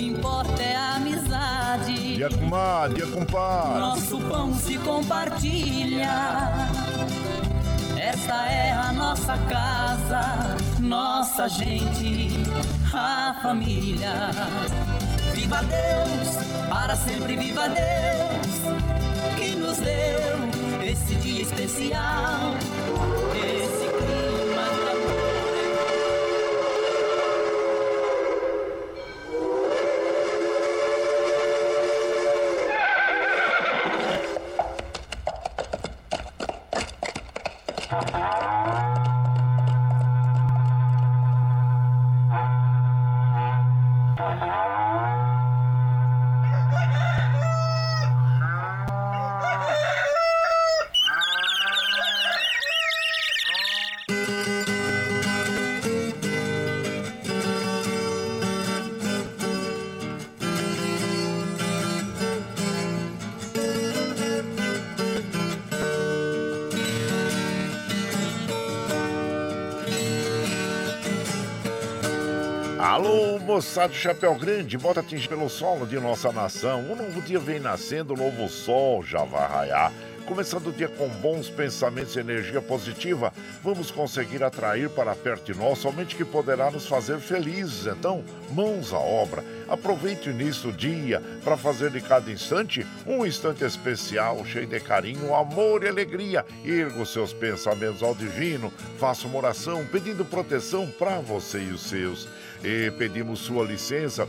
que importa é a amizade. Dia comadre, dia compadre. Nosso pão se compartilha. Esta é a nossa casa, nossa gente, a família. Viva Deus, para sempre viva Deus, que nos deu esse dia especial, moçada chapéu grande, bota atingir pelo solo de nossa nação. Um novo dia vem nascendo, um novo sol já vai raiar. Começando o dia com bons pensamentos e energia positiva, vamos conseguir atrair para perto de nós somente que poderá nos fazer felizes. Então, mãos à obra. Aproveite o início do dia para fazer de cada instante um instante especial, cheio de carinho, amor e alegria. Erga os seus pensamentos ao divino, faça uma oração pedindo proteção para você e os seus e pedimos sua licença.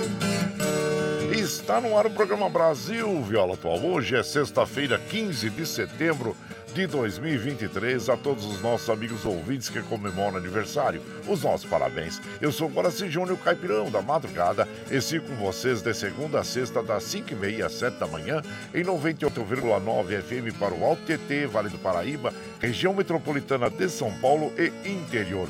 Está no ar o programa Brasil Viola Atual. Hoje é sexta-feira, 15 de setembro de 2023 a todos os nossos amigos ouvintes que comemoram aniversário. Os nossos parabéns. Eu sou Guaraci Júnior Caipirão da Madrugada e sigo com vocês de segunda a sexta, das 5h30 às 7 da manhã, em 98,9 FM para o Alto TT, Vale do Paraíba, região metropolitana de São Paulo e interior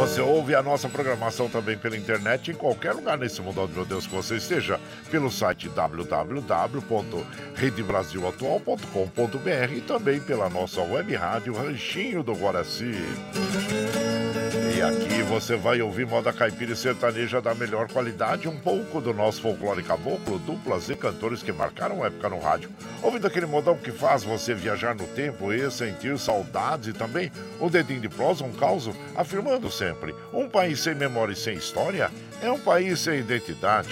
Você ouve a nossa programação também pela internet em qualquer lugar nesse mundo, meu Deus, que você esteja, pelo site www.redebrasilatual.com.br e também pela nossa web rádio Ranchinho do Guaraci. E aqui você vai ouvir moda caipira e sertaneja da melhor qualidade, um pouco do nosso folclore caboclo, duplas e cantores que marcaram época no rádio. Ouvindo aquele modão que faz você viajar no tempo e sentir saudades e também um dedinho de prosa, um caos, afirmando sempre: um país sem memória e sem história é um país sem identidade.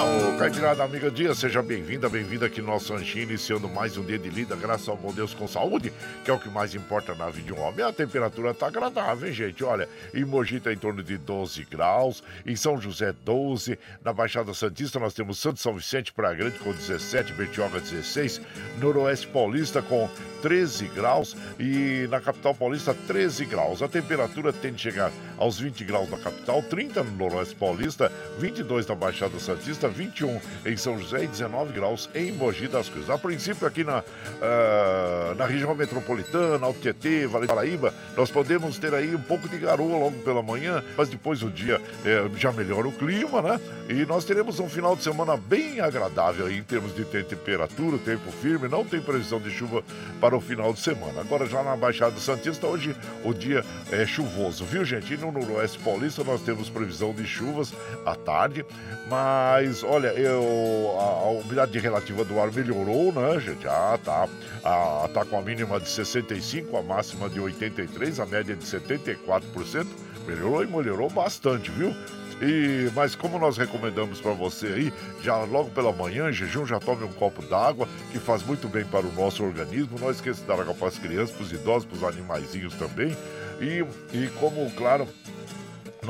Ô, Caipirada Amiga Dia, seja bem-vinda, bem-vinda aqui no nosso Anjinho, iniciando mais um dia de lida, graças ao bom Deus com saúde, que é o que mais importa na vida de um homem. A temperatura tá agradável, hein, gente? Olha, em Mogi tá em torno de 12 graus, em São José 12, na Baixada Santista nós temos Santo São Vicente, Praia Grande com 17, Bertioga 16, Noroeste Paulista com 13 graus e na capital paulista 13 graus. A temperatura tende a chegar aos 20 graus na capital, 30 no Noroeste Paulista, 22 na Baixada Santista, 21 em São José e 19 graus em Mogi das Cruzes. A princípio, aqui na, uh, na região metropolitana, Alto Tietê, Vale do Paraíba, nós podemos ter aí um pouco de garoa logo pela manhã, mas depois o dia é, já melhora o clima, né? E nós teremos um final de semana bem agradável em termos de temperatura, tempo firme, não tem previsão de chuva para o final de semana. Agora já na Baixada Santista, hoje o dia é chuvoso, viu gente? E no Noroeste Paulista nós temos previsão de chuvas à tarde, mas olha, eu, a, a umidade relativa do ar melhorou, né, gente? Ah, tá. Ah, tá com a mínima de 65, a máxima de 83, a média de 74%. Melhorou e melhorou bastante, viu? E, mas como nós recomendamos para você aí, já logo pela manhã, em jejum, já tome um copo d'água, que faz muito bem para o nosso organismo. Não esqueça de dar água para as crianças, para os idosos, para os animaizinhos também. E, e como, claro,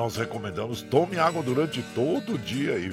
nós recomendamos tome água durante todo o dia e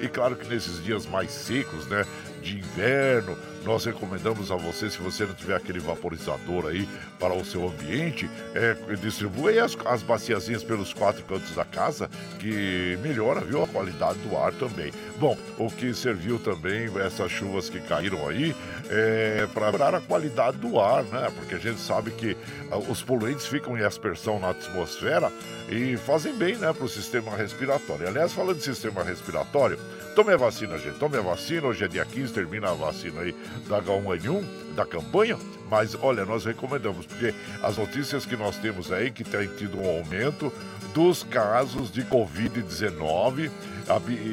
e, claro que nesses dias mais secos, né, de inverno, nós recomendamos a você, se você não tiver aquele vaporizador aí para o seu ambiente, é, distribui as, as baciazinhas pelos quatro cantos da casa, que melhora, viu, a qualidade do ar também. Bom, o que serviu também, essas chuvas que caíram aí, é, para melhorar a qualidade do ar, né? Porque a gente sabe que ah, os poluentes ficam em aspersão na atmosfera e fazem bem, né, para o sistema respiratório. Aliás, falando de sistema respiratório, tome a vacina, gente, tome a vacina, hoje é dia 15, termina a vacina aí da H1N1, da campanha, mas olha, nós recomendamos, porque as notícias que nós temos aí que tem tido um aumento dos casos de Covid-19,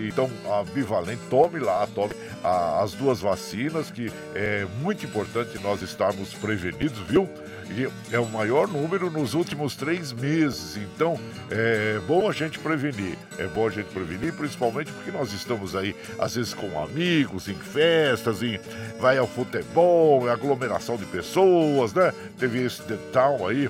então a bivalente, tome lá, tome as duas vacinas, que é muito importante nós estarmos prevenidos, viu? E é o maior número nos últimos três meses. Então, é bom a gente prevenir. É bom a gente prevenir, principalmente porque nós estamos aí, às vezes, com amigos, em festas, em, vai ao futebol, aglomeração de pessoas, né? Teve esse detalhe aí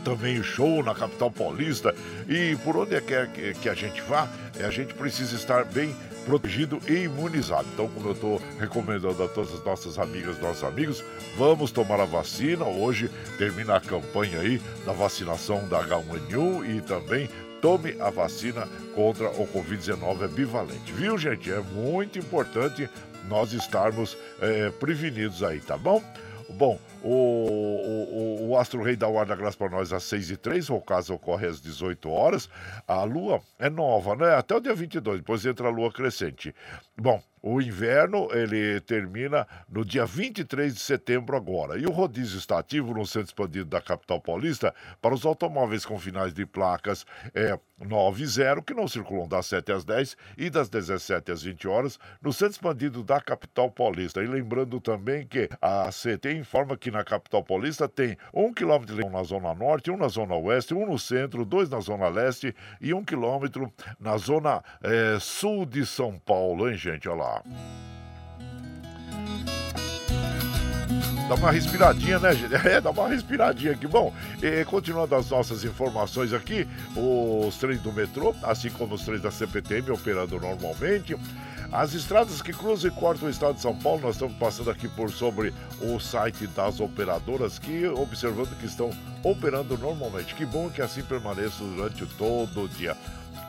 também o show na capital paulista. E por onde é que, é que a gente vá, a gente precisa estar bem protegido e imunizado. Então, como eu estou recomendando a todas as nossas amigas, nossos amigos, vamos tomar a vacina. Hoje termina a campanha aí da vacinação da H1N1 e também tome a vacina contra o Covid-19 bivalente. Viu, gente? É muito importante nós estarmos é, prevenidos aí, tá bom? Bom, o, o, o, Astro Rei da graça para nós às 6 e 3 o caso ocorre às 18 horas. A lua é nova, né? Até o dia 22, depois entra a lua crescente. Bom, o inverno ele termina no dia 23 de setembro agora. E o rodízio está ativo no centro expandido da capital paulista para os automóveis com finais de placas é, 9 e 0, que não circulam das 7 às 10 e das 17 às 20 horas no centro expandido da capital paulista. E lembrando também que a CT informa que na capital paulista tem um quilômetro na zona norte, um na zona oeste, um no centro, dois na zona leste e um quilômetro na zona é, sul de São Paulo, hein, gente? Olha lá. Dá uma respiradinha, né, gente? É, dá uma respiradinha aqui. Bom, e, continuando as nossas informações aqui, os trens do metrô, assim como os trens da CPTM operando normalmente. As estradas que cruzam e cortam o estado de São Paulo, nós estamos passando aqui por sobre o site das operadoras que observando que estão operando normalmente. Que bom que assim permaneça durante todo o dia.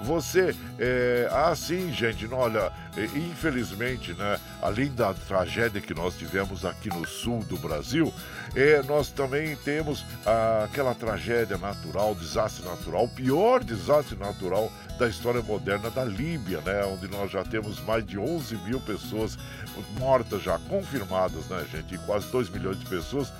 Você, é, assim, gente, olha, infelizmente, né, além da tragédia que nós tivemos aqui no sul do Brasil, é, nós também temos ah, aquela tragédia natural, desastre natural, o pior desastre natural da história moderna da Líbia, né, onde nós já temos mais de 11 mil pessoas mortas já confirmadas, né, gente, e quase 2 milhões de pessoas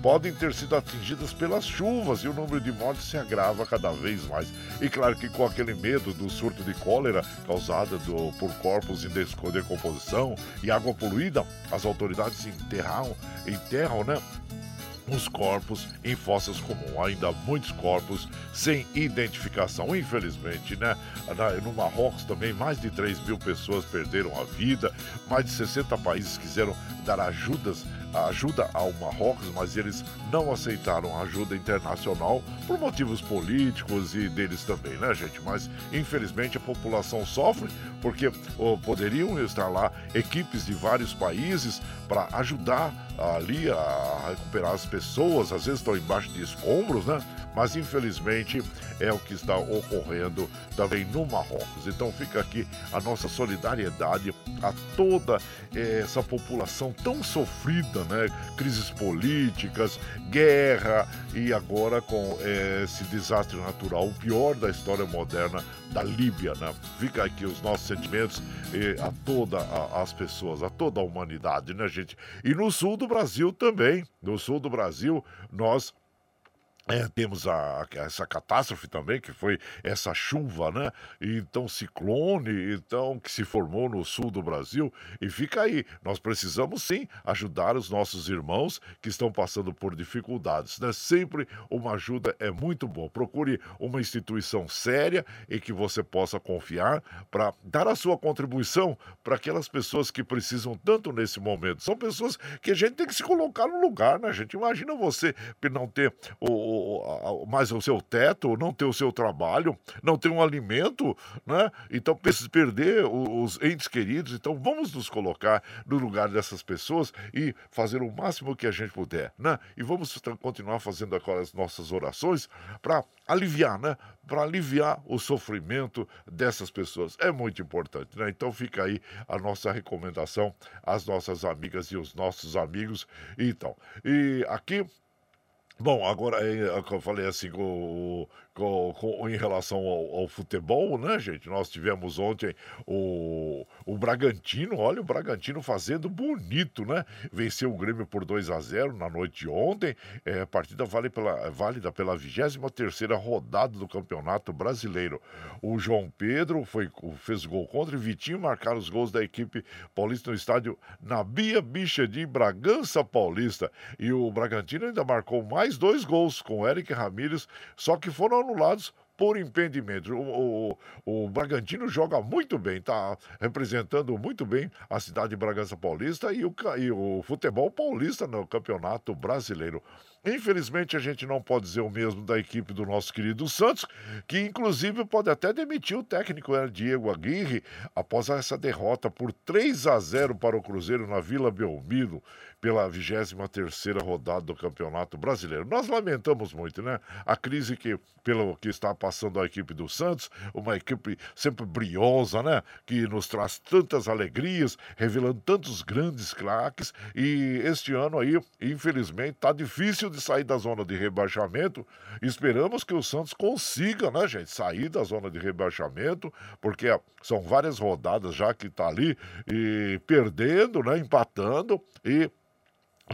podem ter sido atingidas pelas chuvas e o número de mortes se agrava cada vez mais. E claro que com aquele medo do surto de cólera causado do, por corpos em decomposição e água poluída, as autoridades enterram, enterram, né? os corpos em fossas comuns. Ainda muitos corpos sem identificação. Infelizmente, né? No Marrocos também mais de 3 mil pessoas perderam a vida, mais de 60 países quiseram dar ajudas ajuda ao Marrocos, mas eles não aceitaram ajuda internacional por motivos políticos e deles também, né, gente? Mas infelizmente a população sofre porque oh, poderiam estar lá equipes de vários países para ajudar ali a recuperar as pessoas, às vezes estão embaixo de escombros, né? Mas infelizmente é o que está ocorrendo também no Marrocos. Então fica aqui a nossa solidariedade a toda eh, essa população tão sofrida, né? Crises políticas, guerra e agora com eh, esse desastre natural, o pior da história moderna da Líbia, né? Fica aqui os nossos sentimentos eh, a todas as pessoas, a toda a humanidade, né, gente? E no sul do Brasil também, no sul do Brasil, nós é, temos a, essa catástrofe também, que foi essa chuva, né? Então, ciclone, então, que se formou no sul do Brasil. E fica aí, nós precisamos sim ajudar os nossos irmãos que estão passando por dificuldades, né? Sempre uma ajuda é muito bom. Procure uma instituição séria em que você possa confiar para dar a sua contribuição para aquelas pessoas que precisam tanto nesse momento. São pessoas que a gente tem que se colocar no lugar, né, gente? Imagina você não ter o mais o seu teto, não ter o seu trabalho, não ter um alimento, né? Então, perder os entes queridos. Então, vamos nos colocar no lugar dessas pessoas e fazer o máximo que a gente puder, né? E vamos continuar fazendo aquelas nossas orações para aliviar, né? Para aliviar o sofrimento dessas pessoas. É muito importante, né? Então fica aí a nossa recomendação às nossas amigas e os nossos amigos. Então, e aqui Bom, agora é, é eu falei assim com, com, com, em relação ao, ao, futebol, né, gente? Nós tivemos ontem o, o Bragantino, olha o Bragantino fazendo bonito, né? Venceu o Grêmio por 2 a 0 na noite de ontem. É, partida vale pela, válida pela 23 rodada do Campeonato Brasileiro. O João Pedro foi, fez gol contra e Vitinho marcaram os gols da equipe paulista no estádio Nabia Bicha de Bragança Paulista. E o Bragantino ainda marcou mais dois gols com Eric Ramírez, só que foram anulados por impedimento. O, o, o, Bragantino joga muito bem, está representando muito bem a cidade de Bragança Paulista e o, e o futebol paulista no Campeonato Brasileiro. Infelizmente, a gente não pode dizer o mesmo da equipe do nosso querido Santos, que inclusive pode até demitir o técnico era Diego Aguirre após essa derrota por 3 a 0 para o Cruzeiro na Vila Belmiro pela 23 rodada do Campeonato Brasileiro. Nós lamentamos muito, né? A crise que pelo que está passando a equipe do Santos, uma equipe sempre briosa, né? Que nos traz tantas alegrias, revelando tantos grandes craques e este ano aí, infelizmente, tá difícil de sair da zona de rebaixamento. Esperamos que o Santos consiga, né, gente, sair da zona de rebaixamento, porque são várias rodadas já que tá ali e perdendo, né, empatando e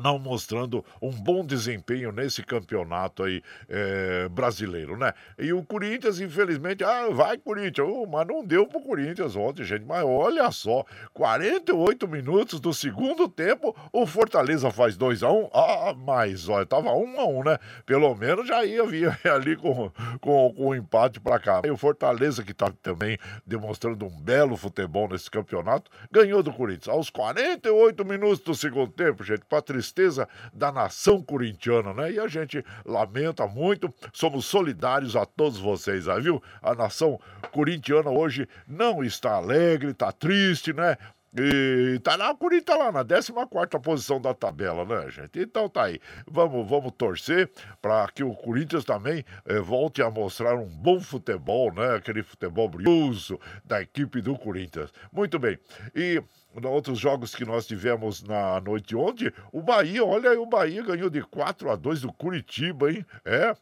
não mostrando um bom desempenho nesse campeonato aí é, brasileiro, né? E o Corinthians, infelizmente, ah, vai Corinthians, oh, mas não deu pro Corinthians ontem, gente. Mas olha só, 48 minutos do segundo tempo, o Fortaleza faz 2 a 1 um. Ah, mas olha, tava 1 um a 1 um, né? Pelo menos já ia vir ali com, com, com um empate para cá. E o Fortaleza, que tá também demonstrando um belo futebol nesse campeonato, ganhou do Corinthians. Aos 48 minutos do segundo tempo, gente, Patrícia tristeza da nação corintiana, né? E a gente lamenta muito, somos solidários a todos vocês, viu? A nação corintiana hoje não está alegre, está triste, né? E tá lá, o Corinthians lá na 14 posição da tabela, né, gente? Então tá aí. Vamos, vamos torcer para que o Corinthians também eh, volte a mostrar um bom futebol, né? Aquele futebol brioso da equipe do Corinthians. Muito bem. E outros jogos que nós tivemos na noite ontem, o Bahia, olha aí, o Bahia ganhou de 4 a 2 do Curitiba, hein? É,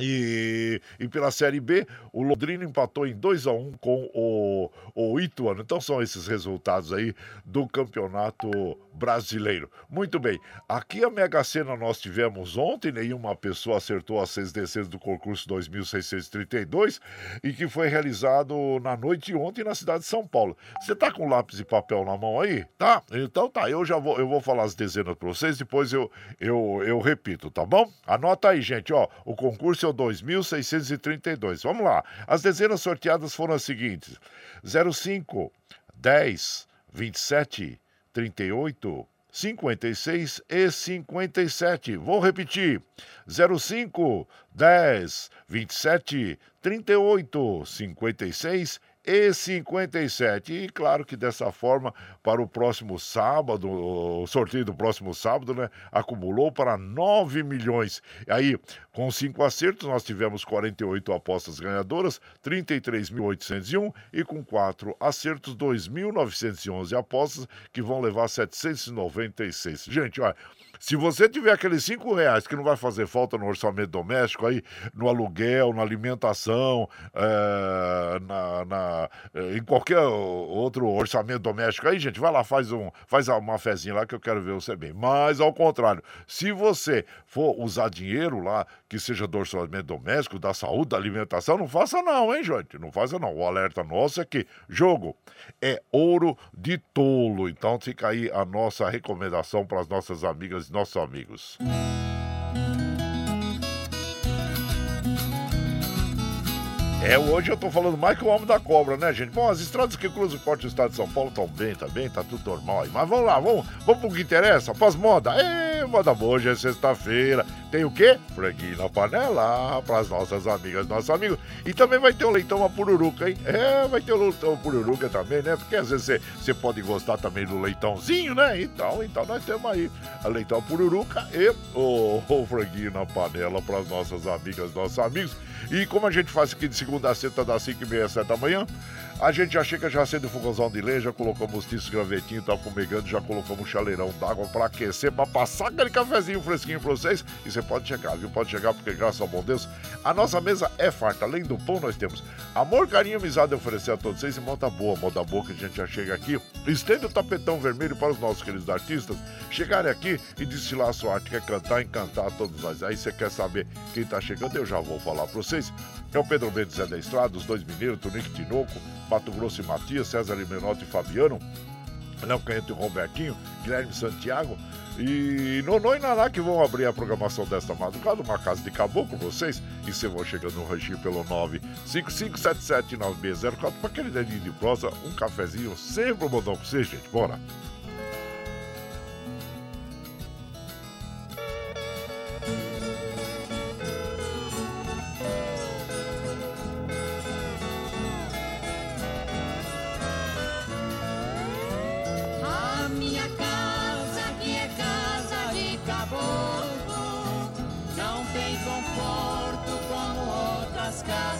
e, e, pela Série B, o Londrina empatou em 2 a 1 com o, o Ituano. Então são esses resultados aí do Campeonato Brasileiro. Muito bem, aqui a Mega Sena nós tivemos ontem, nenhuma pessoa acertou as seis descedas do concurso 2632 e que foi realizado na noite de ontem na cidade de São Paulo. Você tá com lápis e papel na mão aí? Tá? Então tá, eu já vou, eu vou falar as dezenas para vocês, depois eu, eu, eu repito, tá bom? Anota aí, gente, ó, o concurso é o 2632. Vamos lá. As dezenas sorteadas foram as seguintes: 05, 10, 27, 38, 56 e 57. Vou repetir: 05, 10, 27, 38, 56 e 57. E claro que dessa forma, para o próximo sábado, o sorteio do próximo sábado, né, acumulou para 9 milhões. Aí, Com cinco acertos, nós tivemos 48 apostas ganhadoras, 33.801 e com quatro acertos, 2.911 apostas que vão levar 796. Gente, olha. Se você tiver aqueles cinco reais que não vai fazer falta no orçamento doméstico aí, no aluguel, na alimentação, é, na, na, eh, em qualquer outro orçamento doméstico aí, gente, vai lá, faz, um, faz uma fezinha lá que eu quero ver você bem. Mas, ao contrário, se você for usar dinheiro lá, que seja do orçamento doméstico, da saúde, da alimentação, não faça não, hein, gente? Não faça não. O alerta nosso é que jogo é ouro de tolo. Então fica aí a nossa recomendação para as nossas amigas nossos amigos. É, hoje eu tô falando mais que o homem da cobra, né, gente? Bom, as estradas que cruzam o forte do estado de São Paulo estão bem, tá bem, tá tudo normal aí. Mas vamos lá, vamos, vamos pro que interessa, pras moda. Ê, moda boa, hoje é sexta-feira. Tem o quê? Franguinho na panela, pras nossas amigas, nossos amigos. E também vai ter o leitão a pururuca, hein? É, vai ter o leitão a pururuca também, né? Porque às vezes você pode gostar também do leitãozinho, né? Então, então nós temos aí a leitão a pururuca e o, o franguinho na panela pras nossas amigas, nossos amigos. E como a gente faz aqui de segunda a sexta, das 5 e meia, 7 da manhã, a gente já chega, já acende o fogãozão de lenha, já colocamos os tiços gravetinho, tá fumegando, já colocamos um chaleirão d'água para aquecer, para passar aquele cafezinho fresquinho para vocês. E você pode chegar, viu? Pode chegar, porque graças ao bom Deus, a nossa mesa é farta. Além do pão, nós temos amor, carinho amizade a oferecer a todos vocês e moda boa, moda boa que a gente já chega aqui. Estende o tapetão vermelho para os nossos queridos artistas chegarem aqui e desfilar a sua arte, quer cantar, encantar todos nós. Aí você quer saber quem tá chegando, eu já vou falar para vocês. É o Pedro Mendes Zé da Estrada, os dois mineiros, Tonico Tinoco, Mato Grosso e Matias, César Limenotti e Fabiano, Léo Canhento e Robertinho, Guilherme Santiago e Nonô e Naná que vão abrir a programação desta madrugada, uma casa de caboclo, vocês, e você vão chegando no ranchinho pelo 955779604 para aquele dedinho de prosa, um cafezinho, sempre um modão pra vocês, gente, bora!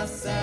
adoro.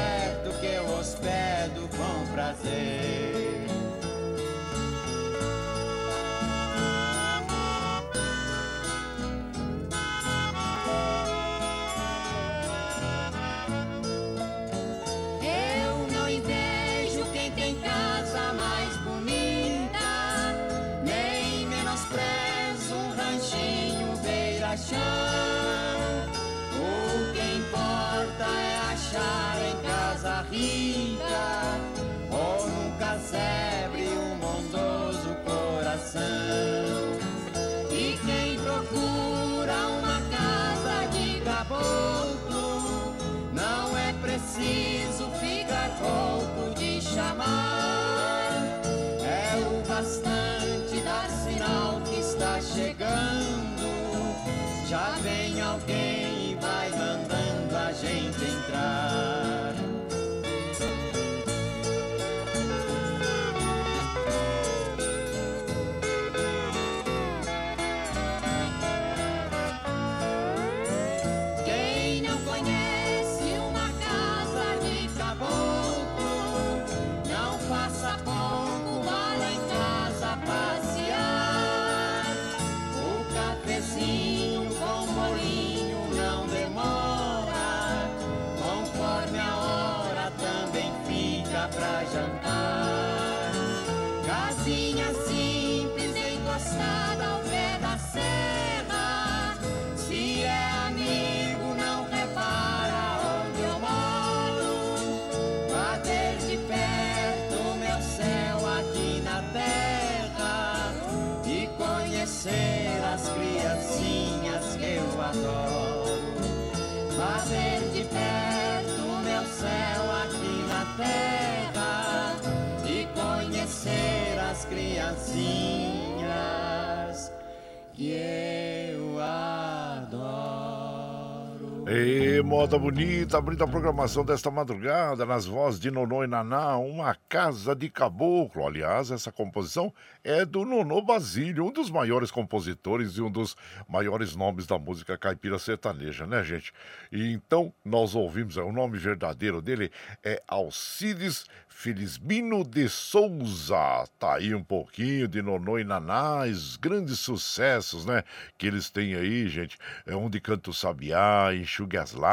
Hey. Moda bonita, abrindo a programação desta madrugada nas vozes de Nonô e Naná, uma casa de caboclo. Aliás, essa composição é do Nonô Basílio, um dos maiores compositores e um dos maiores nomes da música caipira sertaneja, né, gente? E então nós ouvimos, o nome verdadeiro dele é Alcides Felisbino de Souza. Tá aí um pouquinho de Nonô e Naná, os grandes sucessos, né? Que eles têm aí, gente. É onde canta o sabiá, enxugue as lágrimas,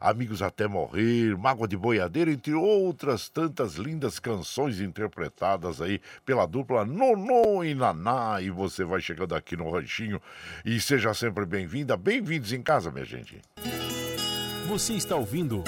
amigos até morrer, mágoa de boiadeira, entre outras tantas lindas canções interpretadas aí pela dupla Nonô e Naná. E você vai chegando aqui no ranchinho e seja sempre bem-vinda, bem-vindos em casa, minha gente. Você está ouvindo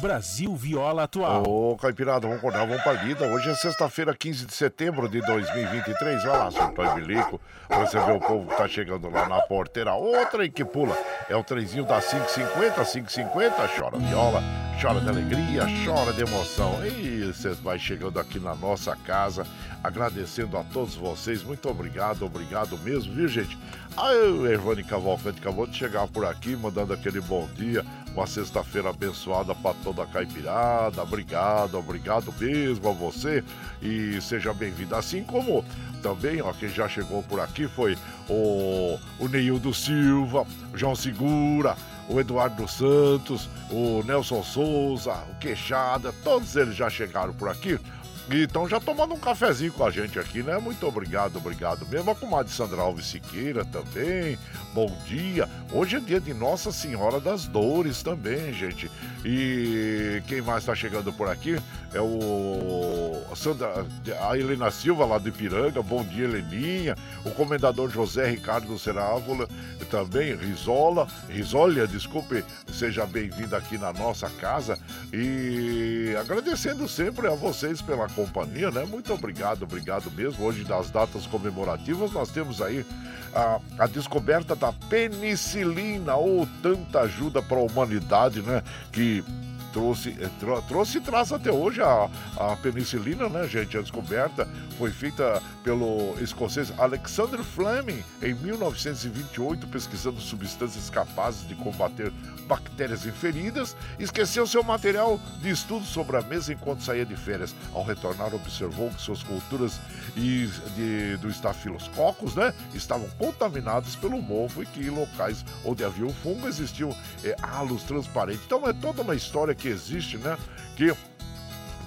Brasil Viola Atual. Ô, Caipirada, vamos acordar, vamos pra lida. Hoje é sexta-feira, 15 de setembro de 2023. Vai lá, surtou e bilico. Você vê o povo que tá chegando lá na porteira. Outra que pula. É o trenzinho da 550, 550. Chora viola, chora de alegria, chora de emoção. E você vai chegando aqui na nossa casa, agradecendo a todos vocês. Muito obrigado, obrigado mesmo, viu, gente? Aí o Ervani Cavalcante acabou de chegar por aqui, mandando aquele bom dia. Uma sexta-feira abençoada para toda a caipirada. Obrigado, obrigado mesmo a você. E seja bem-vindo. Assim como também, ó, quem já chegou por aqui foi o, o Neildo Silva, João Segura, o Eduardo Santos, o Nelson Souza, o Queixada, todos eles já chegaram por aqui. E estão já tomando um cafezinho com a gente aqui, né? Muito obrigado, obrigado mesmo. A comadre Sandra Alves Siqueira também. Bom dia. Hoje é dia de Nossa Senhora das Dores também, gente. E quem mais está chegando por aqui é o Sandra, a Helena Silva lá de Ipiranga. Bom dia, Heleninha. O comendador José Ricardo Serávola também, Risola, Risolha, desculpe, seja bem-vindo aqui na nossa casa e agradecendo sempre a vocês pela companhia, né? Muito obrigado, obrigado mesmo. Hoje, das datas comemorativas, nós temos aí a, a descoberta da penicilina, ou tanta ajuda para a humanidade, né? Que trouxe, tro, trouxe e traz até hoje a, a penicilina, né, gente? A descoberta foi feita pelo escocês Alexander Fleming em 1928, pesquisando substâncias capazes de combater bactérias inferidas. Esqueceu seu material de estudo sobre a mesa enquanto saía de férias. Ao retornar, observou que suas culturas e de, do estafilococos, né, estavam contaminadas pelo mofo e que em locais onde havia o fungo existiam é, halos transparentes. Então é toda uma história que existe, né? Que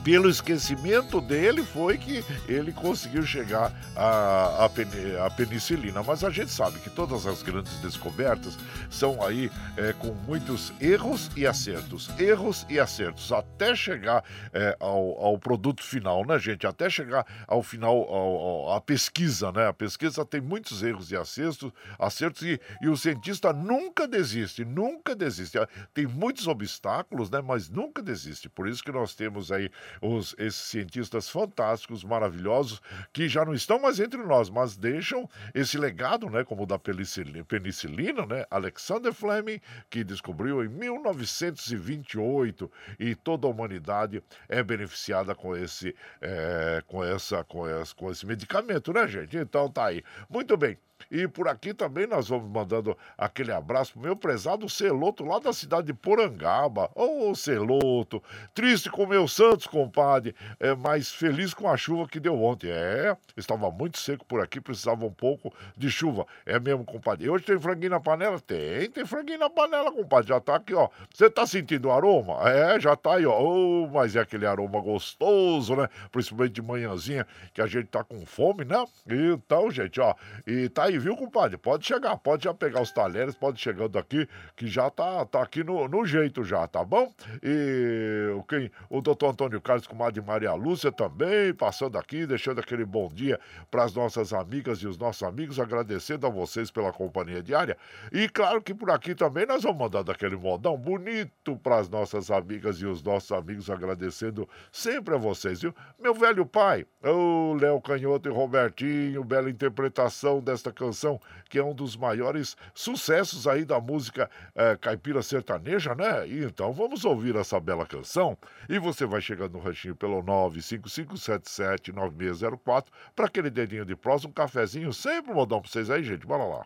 pelo esquecimento dele foi que ele conseguiu chegar à, à, penicilina. Mas a gente sabe que todas as grandes descobertas são aí é, com muitos erros e acertos. Erros e acertos, até chegar é, ao, ao, produto final, né, gente? Até chegar ao final, ao, ao, a pesquisa, né? A pesquisa tem muitos erros e acertos, acertos e, e o cientista nunca desiste, nunca desiste. Tem muitos obstáculos, né? Mas nunca desiste. Por isso que nós temos aí os, esses cientistas fantásticos, maravilhosos, que já não estão mais entre nós, mas deixam esse legado, né, como o da penicilina, né, Alexander Fleming, que descobriu em 1928 e toda a humanidade é beneficiada com esse, é, com essa, com esse, com esse medicamento, né, gente? Então tá aí. Muito bem. E por aqui também nós vamos mandando aquele abraço pro meu prezado Celoto, lá da cidade de Porangaba. Ô, oh, Celoto, triste com meu Santos, compadre, é, mas feliz com a chuva que deu ontem. É, estava muito seco por aqui, precisava um pouco de chuva. É mesmo, compadre. E hoje tem franguinho na panela? Tem, tem franguinho na panela, compadre. Já tá aqui, ó. Você tá sentindo o aroma? É, já tá aí, ó. Oh, mas é aquele aroma gostoso, né? Principalmente de manhãzinha, que a gente tá com fome, né? Então, gente, ó. E tá aí aí, viu, compadre? Pode chegar, pode já pegar os talheres, pode chegando aqui, que já tá, tá aqui no, no jeito já, tá bom? E quem, o doutor Antônio Carlos, comadre Maria Lúcia também, passando aqui, deixando aquele bom dia para as nossas amigas e os nossos amigos, agradecendo a vocês pela companhia diária. E claro que por aqui também nós vamos mandando aquele modão bonito para as nossas amigas e os nossos amigos, agradecendo sempre a vocês, viu? Meu velho pai, o Léo Canhoto e Robertinho, bela interpretação desta canção canção que é um dos maiores sucessos aí da música é, caipira sertaneja, né? Então vamos ouvir essa bela canção. E você vai chegando no ranchinho pelo 955779604 para aquele dedinho de prosa, um cafezinho, sempre modão para vocês aí, gente. Bora lá.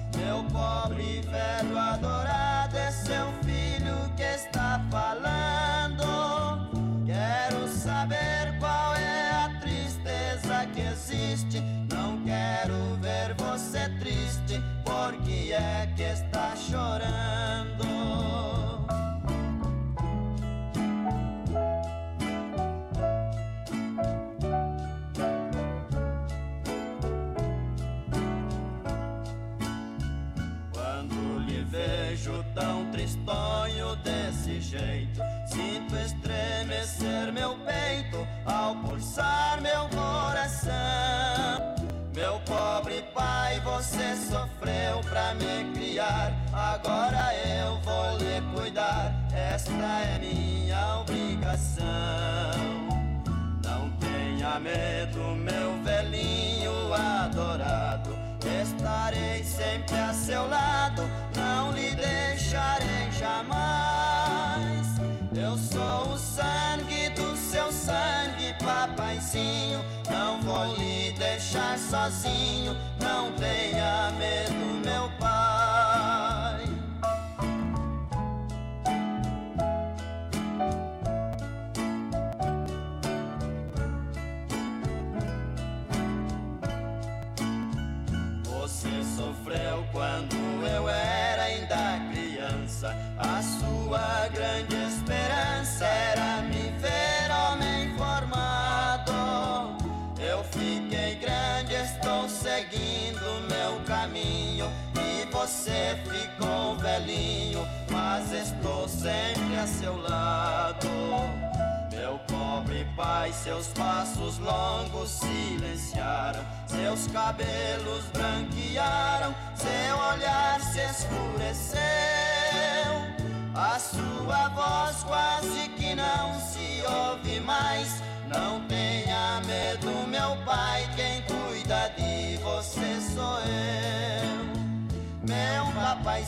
Meu pobre velho adorado é seu filho que está falando. Quero saber qual é a tristeza que existe. Não quero ver você triste, porque é que está chorando. Desse jeito. Sinto estremecer sozinho,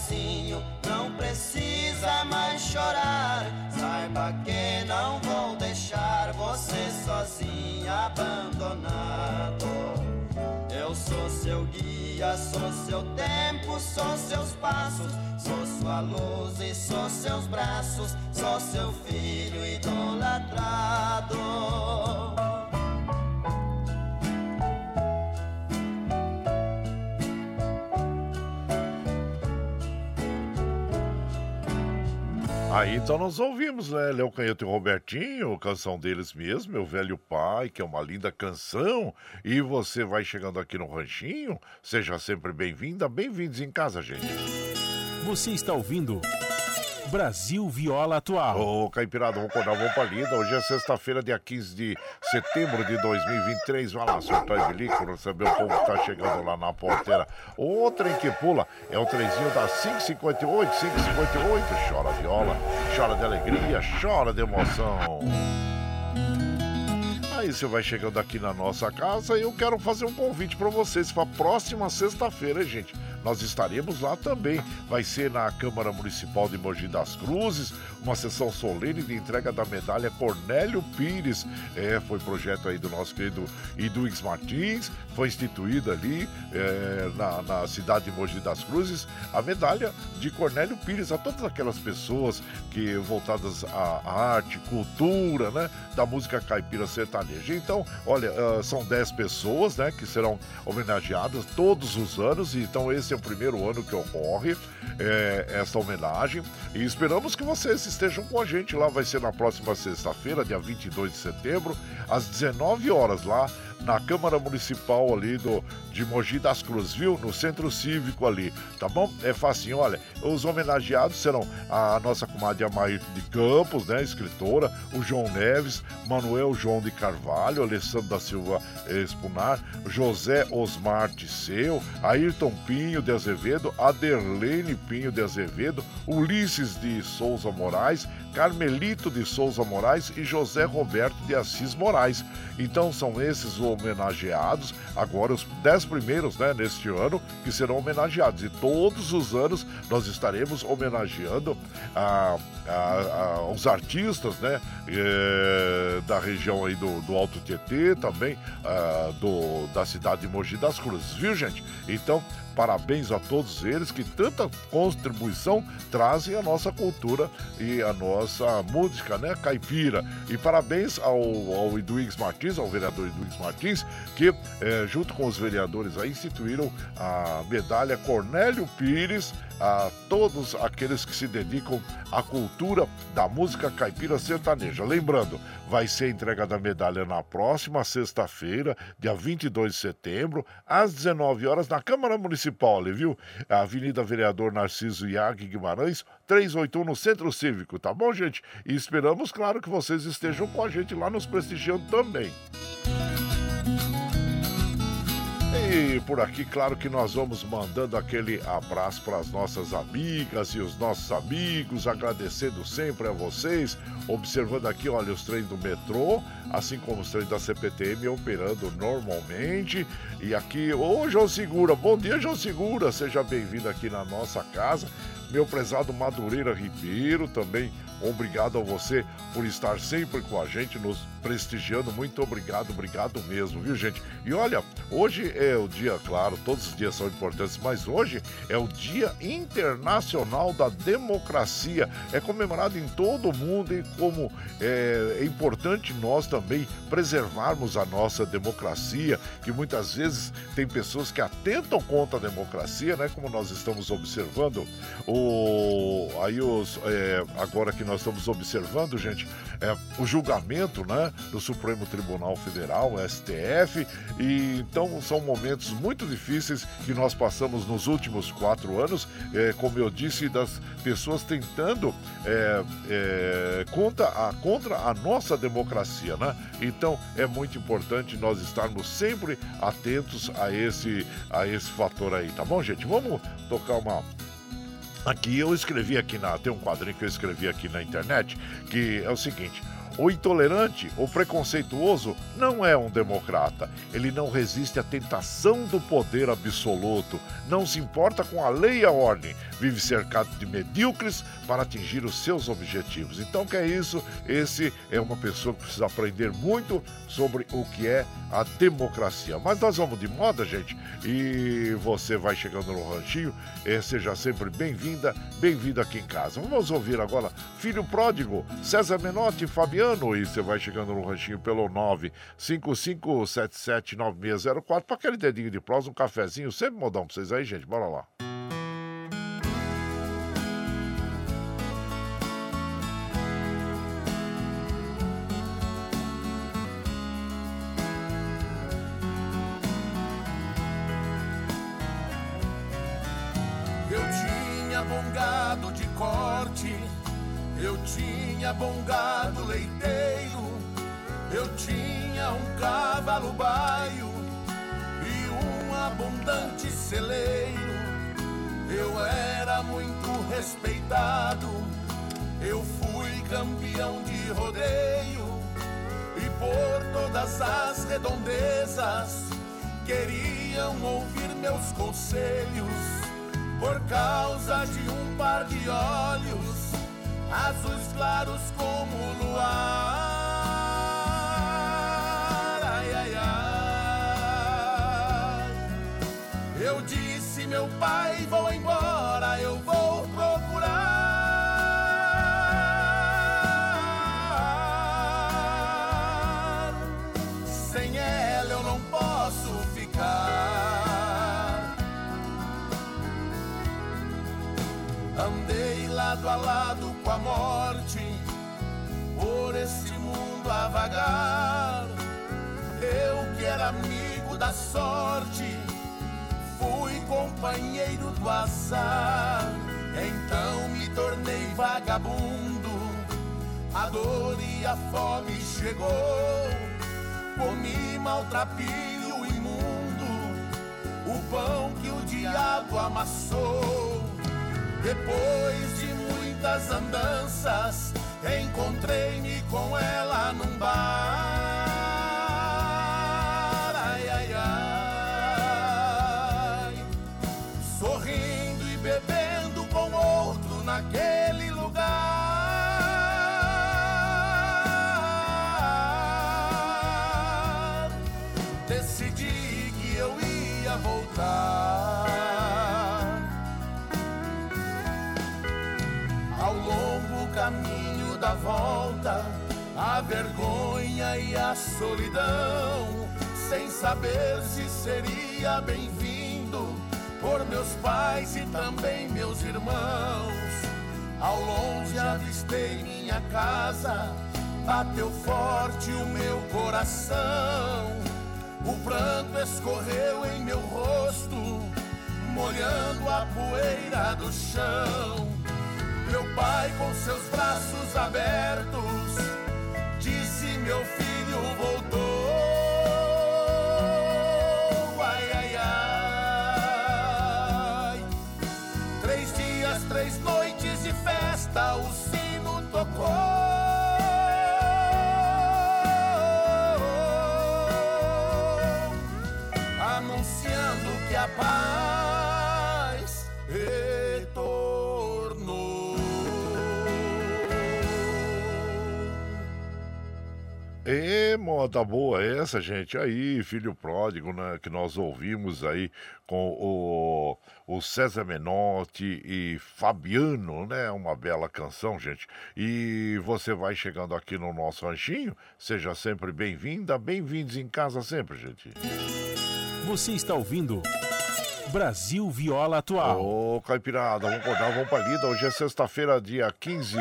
papaizinho, Aí então nós ouvimos, né? Léo Canhoto e Robertinho, canção deles mesmo, Meu Velho Pai, que é uma linda canção. E você vai chegando aqui no Ranchinho, seja sempre bem-vinda, bem-vindos em casa, gente. Você está ouvindo. Brasil Viola Atual. Ô, Caipirada, vamos acordar, vamos pra lida. Hoje é sexta-feira, dia 15 de setembro de 2023. Vai lá, surtar de lico, receber o povo que tá chegando lá na porteira. O trem que pula é o trenzinho da 558, 558. Chora viola, chora de alegria, chora de emoção. Aí você vai chegando aqui na nossa casa e eu quero fazer um convite para vocês para próxima sexta-feira, gente nós estaremos lá também. Vai ser na Câmara Municipal de Mogi das Cruzes, uma sessão solene de entrega da medalha Cornélio Pires. É, foi projeto aí do nosso querido Iduix Martins, foi instituída ali é, na, na, cidade de Mogi das Cruzes a medalha de Cornélio Pires a todas aquelas pessoas que voltadas à arte, cultura, né, da música caipira sertaneja. Então, olha, uh, são 10 pessoas, né, que serão homenageadas todos os anos, então esse é o primeiro ano que ocorre é, essa homenagem e esperamos que vocês estejam com a gente lá. Vai ser na próxima sexta-feira, dia 22 de setembro, às 19 horas lá na Câmara Municipal ali do, de Mogi das Cruzes, viu? No Centro Cívico ali, tá bom? É facinho, olha, os homenageados serão a nossa comadre Amair de Campos, né, escritora, o João Neves, Manuel João de Carvalho, Alessandro da Silva Espunar, José Osmar Tisseu, Ayrton Pinho de Azevedo, Aderlene Pinho de Azevedo, Ulisses de Souza Moraes, Carmelito de Souza Moraes e José Roberto de Assis Moraes. Então são esses homenageados, agora os dez primeiros né, neste ano, que serão homenageados. E todos os anos nós estaremos homenageando a, a, a, os artistas né, é, da região aí do, do Alto Tietê, também a, do, da cidade de Mogi das Cruzes, viu gente? Então Parabéns a todos eles que tanta contribuição trazem à nossa cultura e à nossa música, né, caipira. E parabéns ao, ao Eduígues Martins, ao vereador Eduígues Martins, que é, junto com os vereadores aí instituíram a medalha Cornélio Pires a todos aqueles que se dedicam à cultura da música caipira sertaneja. Lembrando, vai ser entrega da medalha na próxima sexta-feira, dia 22 de setembro, às 19 horas, na Câmara Municipal, viu? Avenida Vereador Narciso Iag Guimarães, 381 no Centro Cívico, tá bom, gente? E esperamos, claro, que vocês estejam com a gente lá nos prestigiando também. E por aqui, claro que nós vamos mandando aquele abraço para as nossas amigas e os nossos amigos, agradecendo sempre a vocês, observando aqui, olha, os trens do metrô, assim como os trens da CPTM operando normalmente. E aqui, ô João Segura, bom dia, João Segura, seja bem-vindo aqui na nossa casa. Meu prezado Madureira Ribeiro, também obrigado a você por estar sempre com a gente, nos prestigiando. Muito obrigado, obrigado mesmo, viu, gente? E olha, hoje é o dia, claro, todos os dias são importantes, mas hoje é o Dia Internacional da Democracia. É comemorado em todo o mundo e como é, é importante nós também preservarmos a nossa democracia, que muitas vezes tem pessoas que atentam contra a democracia, né? Como nós estamos observando, o, aí os, é, agora que nós estamos observando, gente, é, o julgamento, né? do Supremo Tribunal Federal, STF, e então são momentos muito difíceis que nós passamos nos últimos quatro anos, é, como eu disse, das pessoas tentando é, é, contra, a, contra a nossa democracia, né? Então é muito importante nós estarmos sempre atentos a esse, a esse fator aí, tá bom, gente? Vamos tocar uma Aqui eu escrevi aqui na. Tem um quadrinho que eu escrevi aqui na internet que é o seguinte: o intolerante, o preconceituoso, não é um democrata. Ele não resiste à tentação do poder absoluto, não se importa com a lei e a ordem, vive cercado de medíocres para atingir os seus objetivos. Então, que é isso? Esse é uma pessoa que precisa aprender muito sobre o que é a democracia. Mas nós vamos de moda, gente, e você vai chegando no ranchinho, eh, seja sempre bem-vinda, bem-vindo aqui em casa. Vamos ouvir agora Filho Pródigo, César Menotti, Fabiano, e você vai chegando no ranchinho pelo 955779604 para aquele dedinho de prosa, um cafezinho, sempre modão pra vocês aí, gente, bora lá. Tinha bom gado leiteiro, eu tinha um cavalo baio e um abundante celeiro. Eu era muito respeitado, eu fui campeão de rodeio e por todas as redondezas queriam ouvir meus conselhos por causa de um par de olhos azuis claros como o luar. Ai, ai, ai. Eu disse, meu pai, vou embora, eu vou a morte, por esse mundo a vagar. Eu que era amigo da sorte, fui companheiro do azar. Então me tornei vagabundo, a dor e a fome chegou. Comi maltrapilho imundo, o pão que o diabo amassou. Depois de muitas andanças, encontrei-me com ela num bar. Vergonha e a solidão, sem saber se seria bem-vindo por meus pais e também meus irmãos. Ao longe avistei minha casa, bateu forte o meu coração. O pranto escorreu em meu rosto, molhando a poeira do chão. Meu pai, com seus braços abertos, disse: Meu E moda boa essa, gente. Aí, filho pródigo, né? Que nós ouvimos aí com o, o César Menotti e Fabiano, né? Uma bela canção, gente. E você vai chegando aqui no nosso ranchinho. Seja sempre bem-vinda, bem-vindos em casa sempre, gente. Você está ouvindo Brasil Viola Atual. Ô, Caipirada, vamos acordar, vamos pra lida. Hoje é sexta-feira, dia 15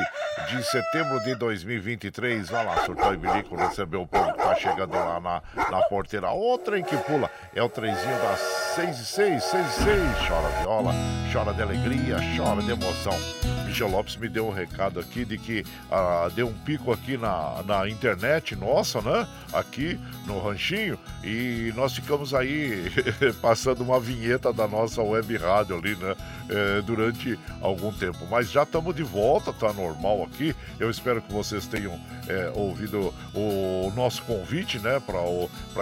de setembro de 2023. Vai lá, surtou e bilico, recebeu o povo que tá chegando lá na, na porteira. O trem que pula é o trenzinho das 6 e 6, 6 e 6. Chora viola, chora de alegria, chora de emoção. Michel Lopes me deu um recado aqui de que ah, deu um pico aqui na, na internet nossa, né? Aqui no Ranchinho. E nós ficamos aí passando uma vinheta da nossa web rádio ali, né? eh, durante algum tempo. Mas já estamos de volta, tá normal aqui. Eu espero que vocês tenham eh, ouvido o nosso convite, né? Para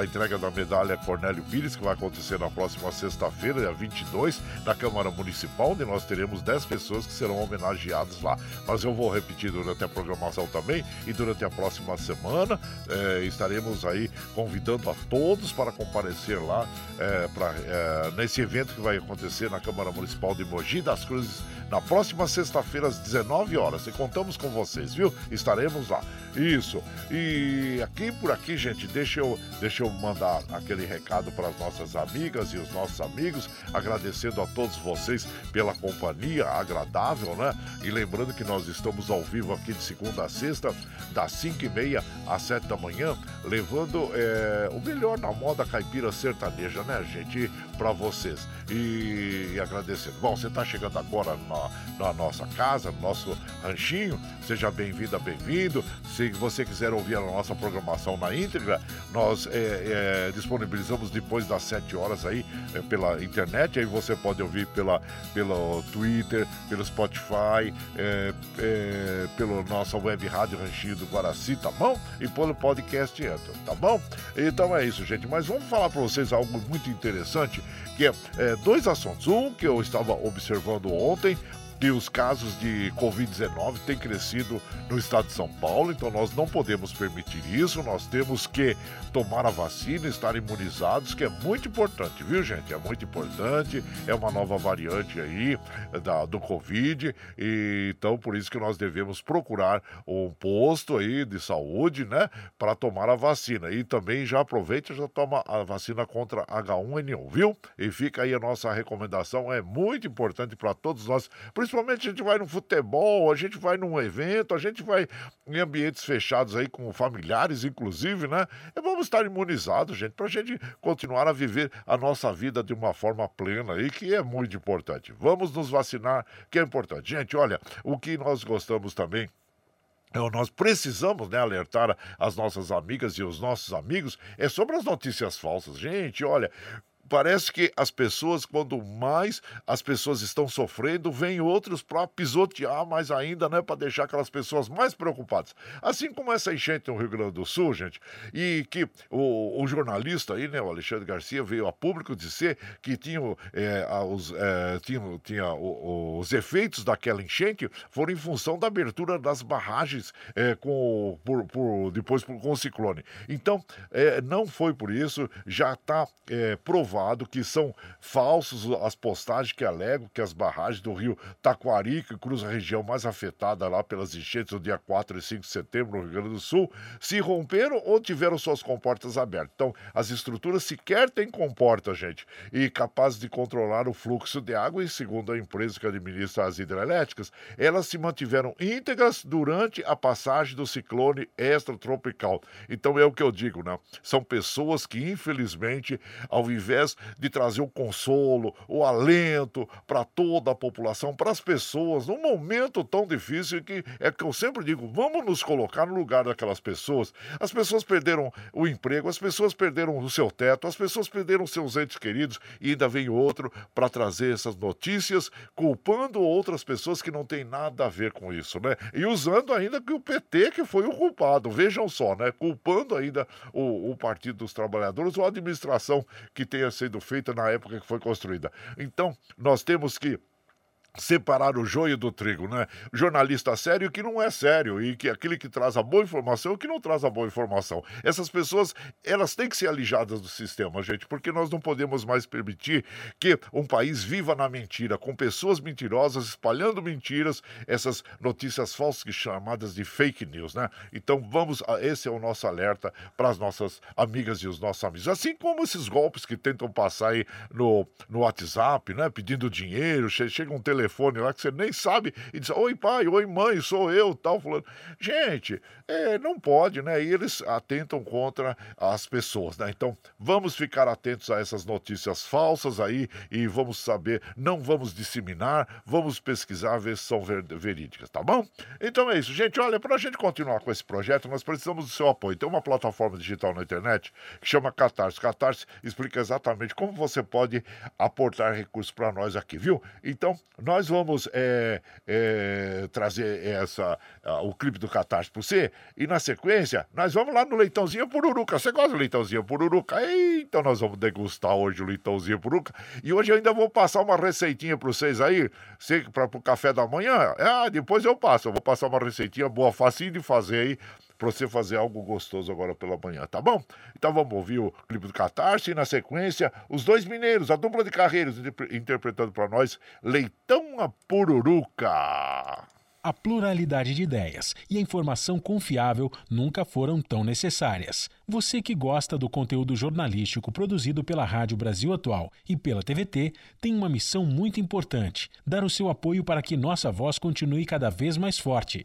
a entrega da medalha Cornélio Pires, que vai acontecer na próxima sexta-feira, dia 22, na Câmara Municipal, onde nós teremos 10 pessoas que serão homenageadas lá. Mas eu vou repetir durante a programação também e durante a próxima semana eh, estaremos aí convidando a todos para comparecer lá eh, pra, eh, nesse evento que vai acontecer na Câmara Municipal de Mogi das Cruzes na próxima sexta-feira às 19 horas. E contamos com vocês, viu? Estaremos lá. Isso. E aqui por aqui, gente, deixa eu, deixa eu mandar aquele recado para as nossas amigas e os nossos amigos, agradecendo a todos vocês pela companhia agradável, né? E lembrando que nós estamos ao vivo aqui de segunda a sexta, das 5 e meia às 7 da manhã, levando é, o melhor na moda caipira sertaneja, né, gente? Para vocês. E, agradecendo. Bom, você está chegando agora na, na nossa casa, no nosso ranchinho, seja bem-vinda, bem-vindo. Se você quiser ouvir a nossa programação na íntegra, nós é, é, disponibilizamos depois das 7 horas aí é, pela internet. Aí você pode ouvir pela, pelo Twitter, pelo Spotify, é, é, pelo nossa web rádio Ranchinho do Guaraci, tá bom? E pelo podcast entra, tá bom? Então é isso, gente. Mas vamos falar para vocês algo muito interessante, que é, é dois assuntos. Um que eu estava observando ontem, que os casos de Covid-19 têm crescido no estado de São Paulo, então nós não podemos permitir isso, nós temos que tomar a vacina, estar imunizados, que é muito importante, viu, gente? É muito importante, é uma nova variante aí da, do Covid, e então por isso que nós devemos procurar um posto aí de saúde, né, para tomar a vacina. E também já aproveita e já toma a vacina contra H1N1, viu? E fica aí a nossa recomendação, é muito importante para todos nós, principalmente principalmente a gente vai no futebol, a gente vai num evento, a gente vai em ambientes fechados aí com familiares, inclusive, né? Vamos estar imunizados, gente, para a gente continuar a viver a nossa vida de uma forma plena aí, que é muito importante. Vamos nos vacinar, que é importante. Gente, olha, o que nós gostamos também é, nós precisamos né, alertar as nossas amigas e os nossos amigos é sobre as notícias falsas. Gente, olha, parece que as pessoas, quando mais as pessoas estão sofrendo, vem outros para pisotear mais ainda, né? Para deixar aquelas pessoas mais preocupadas. Assim como essa enchente no Rio Grande do Sul, gente, e que o, o jornalista aí, né, o Alexandre Garcia, veio a público dizer que tinha, é, os, é, tinha, tinha o, os efeitos daquela enchente foram em função da abertura das barragens é, com, por, por, depois com o ciclone. Então, é, não foi por isso, já está é, provado provado que são falsos as postagens que alegam que as barragens do rio Taquari, que cruza a região mais afetada lá pelas enchentes do dia 4 e 5 de setembro no Rio Grande do Sul, se romperam ou tiveram suas comportas abertas. Então, as estruturas sequer têm comporta, gente, e capazes de controlar o fluxo de água, e segundo a empresa que administra as hidrelétricas, elas se mantiveram íntegras durante a passagem do ciclone extratropical. Então, é o que eu digo, né? São pessoas que, infelizmente, ao invés de trazer o consolo, o alento para toda a população, para as pessoas, num momento tão difícil que é que eu sempre digo, vamos nos colocar no lugar daquelas pessoas. As pessoas perderam o emprego, as pessoas perderam o seu teto, as pessoas perderam seus entes queridos e ainda vem outro para trazer essas notícias, culpando outras pessoas que não têm nada a ver com isso, né? E usando ainda que o PT que foi o culpado, vejam só, né? Culpando ainda o, o Partido dos Trabalhadores ou a administração que tenha sendo feita na época que foi construída. Então, nós temos que separar o joio do trigo, né? Jornalista sério que não é sério e que aquele que traz a boa informação e que não traz a boa informação. Essas pessoas, elas têm que ser alijadas do sistema, gente, porque nós não podemos mais permitir que um país viva na mentira, com pessoas mentirosas espalhando mentiras, essas notícias falsas que chamadas de fake news, né? Então vamos, esse é o nosso alerta para as nossas amigas e os nossos amigos. Assim como esses golpes que tentam passar aí no, no WhatsApp, né? Pedindo dinheiro, chega um telefone telefone lá que você nem sabe e diz: Oi, pai, oi, mãe, sou eu, tal, falando. Gente, é, não pode, né? E eles atentam contra as pessoas, né? Então, vamos ficar atentos a essas notícias falsas aí e vamos saber, não vamos disseminar, vamos pesquisar, ver se são ver, verídicas, tá bom? Então é isso, gente. Olha, para a gente continuar com esse projeto, nós precisamos do seu apoio. Tem uma plataforma digital na internet que chama Catarse. Catarse explica exatamente como você pode aportar recursos para nós aqui, viu? Então, nós vamos é, é, trazer essa, o clipe do Catarse para você e na sequência nós vamos lá no Leitãozinho Pururuca. Você gosta do Leitãozinho Pururuca? Então nós vamos degustar hoje o Leitãozinho Pururuca e hoje eu ainda vou passar uma receitinha para vocês aí, para o café da manhã. Ah, depois eu passo, eu vou passar uma receitinha boa, facinho de fazer aí para você fazer algo gostoso agora pela manhã, tá bom? Então vamos ouvir o clipe do Catarse e na sequência os dois mineiros, a dupla de carreiros interpretando para nós Leitão a Pururuca. A pluralidade de ideias e a informação confiável nunca foram tão necessárias. Você que gosta do conteúdo jornalístico produzido pela Rádio Brasil Atual e pela TVT tem uma missão muito importante: dar o seu apoio para que nossa voz continue cada vez mais forte.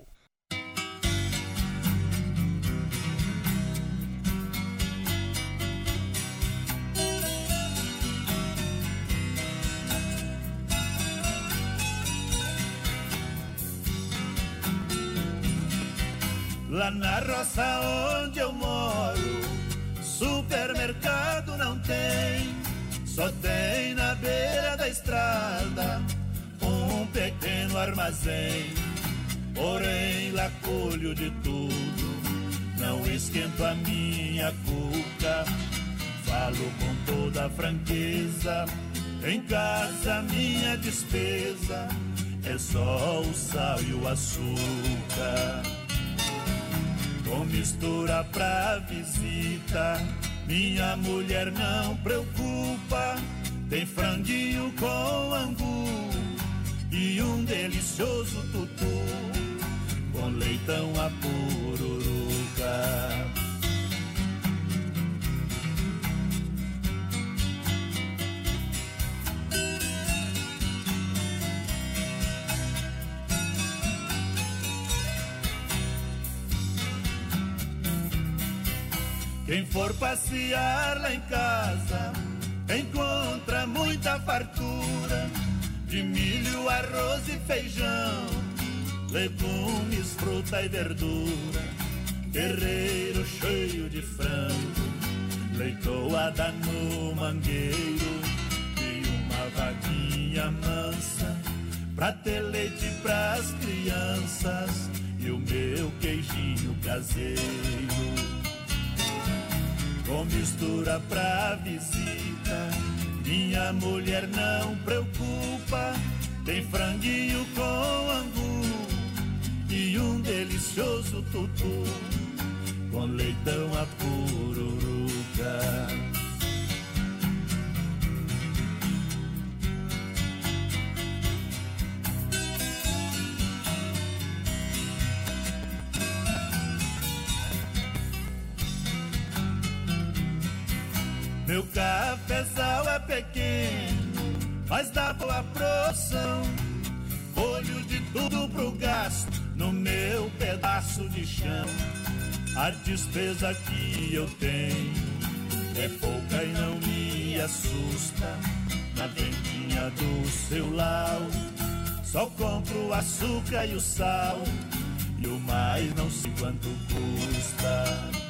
Lá na roça onde eu moro, supermercado não tem, só tem na beira da estrada um pequeno armazém. Porém, lá colho de tudo, não esquento a minha cuca. Falo com toda franqueza, em casa minha despesa é só o sal e o açúcar. Com mistura pra visita. Minha mulher não preocupa, tem franguinho com angu e um delicioso tutu com leitão a pururuca. Quem for passear lá em casa encontra muita fartura de milho, arroz e feijão, legumes, fruta e verdura, terreiro cheio de frango, leitoada no mangueiro e uma vaquinha mansa pra ter leite pras crianças e o meu queijinho caseiro com mistura pra visita. Minha mulher não preocupa, tem franguinho com angu e um delicioso tutu com leitão a pururuca. É pequeno, mas dá boa porção. Olho de tudo pro gasto no meu pedaço de chão. A despesa que eu tenho é pouca e não me assusta. Na vendinha do seu lau, só compro o açúcar e o sal. E o mais não sei quanto custa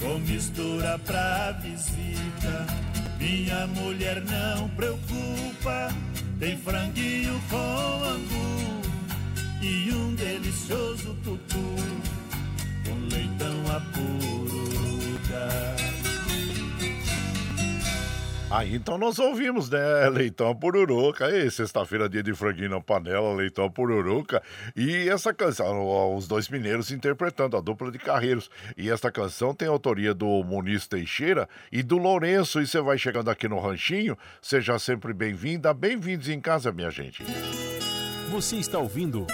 com mistura pra visita. Minha mulher não preocupa, tem franguinho com angu e um delicioso tutu com leitão a. Aí então nós ouvimos, né? Leitão Pururuca. Aí, sexta-feira, dia de franguinho na panela, Leitão Pururuca. E essa canção, os dois mineiros interpretando a dupla de carreiros. E esta canção tem autoria do Muniz Teixeira e do Lourenço. E você vai chegando aqui no Ranchinho, seja sempre bem-vinda. Bem-vindos em casa, minha gente. Você está ouvindo.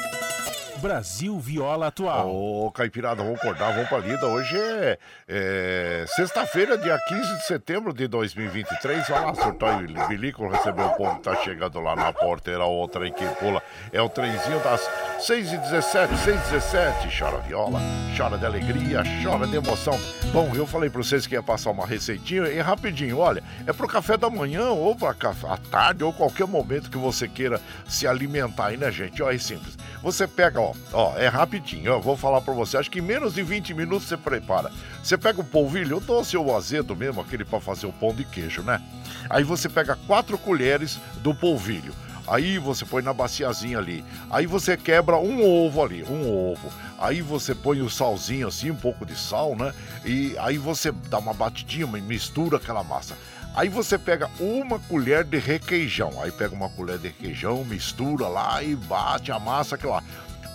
Brasil Viola Atual. Ô, Caipirada, vamos acordar, vamos pra lida. Hoje é, é sexta-feira, dia 15 de setembro de 2023. Olha lá, surtou e bilico, recebeu o que tá chegando lá na porteira, outra aí que pula. É o trenzinho das 6 e 17 6 e 17 Chora viola, chora de alegria, chora de emoção. Bom, eu falei pra vocês que ia passar uma receitinha e rapidinho, olha, é pro café da manhã ou pra café à tarde ou qualquer momento que você queira se alimentar aí, né, gente? Olha, é simples. Você pega, ó, é rapidinho, eu vou falar pra você, acho que em menos de 20 minutos você prepara. Você pega o polvilho, doce ou azedo mesmo, aquele para fazer o pão de queijo, né? Aí você pega quatro colheres do polvilho. Aí você põe na baciazinha ali. Aí você quebra um ovo ali, um ovo. Aí você põe o salzinho assim, um pouco de sal, né? E aí você dá uma batidinha, mistura aquela massa. Aí você pega uma colher de requeijão. Aí pega uma colher de requeijão, mistura lá e bate a massa aquela lá.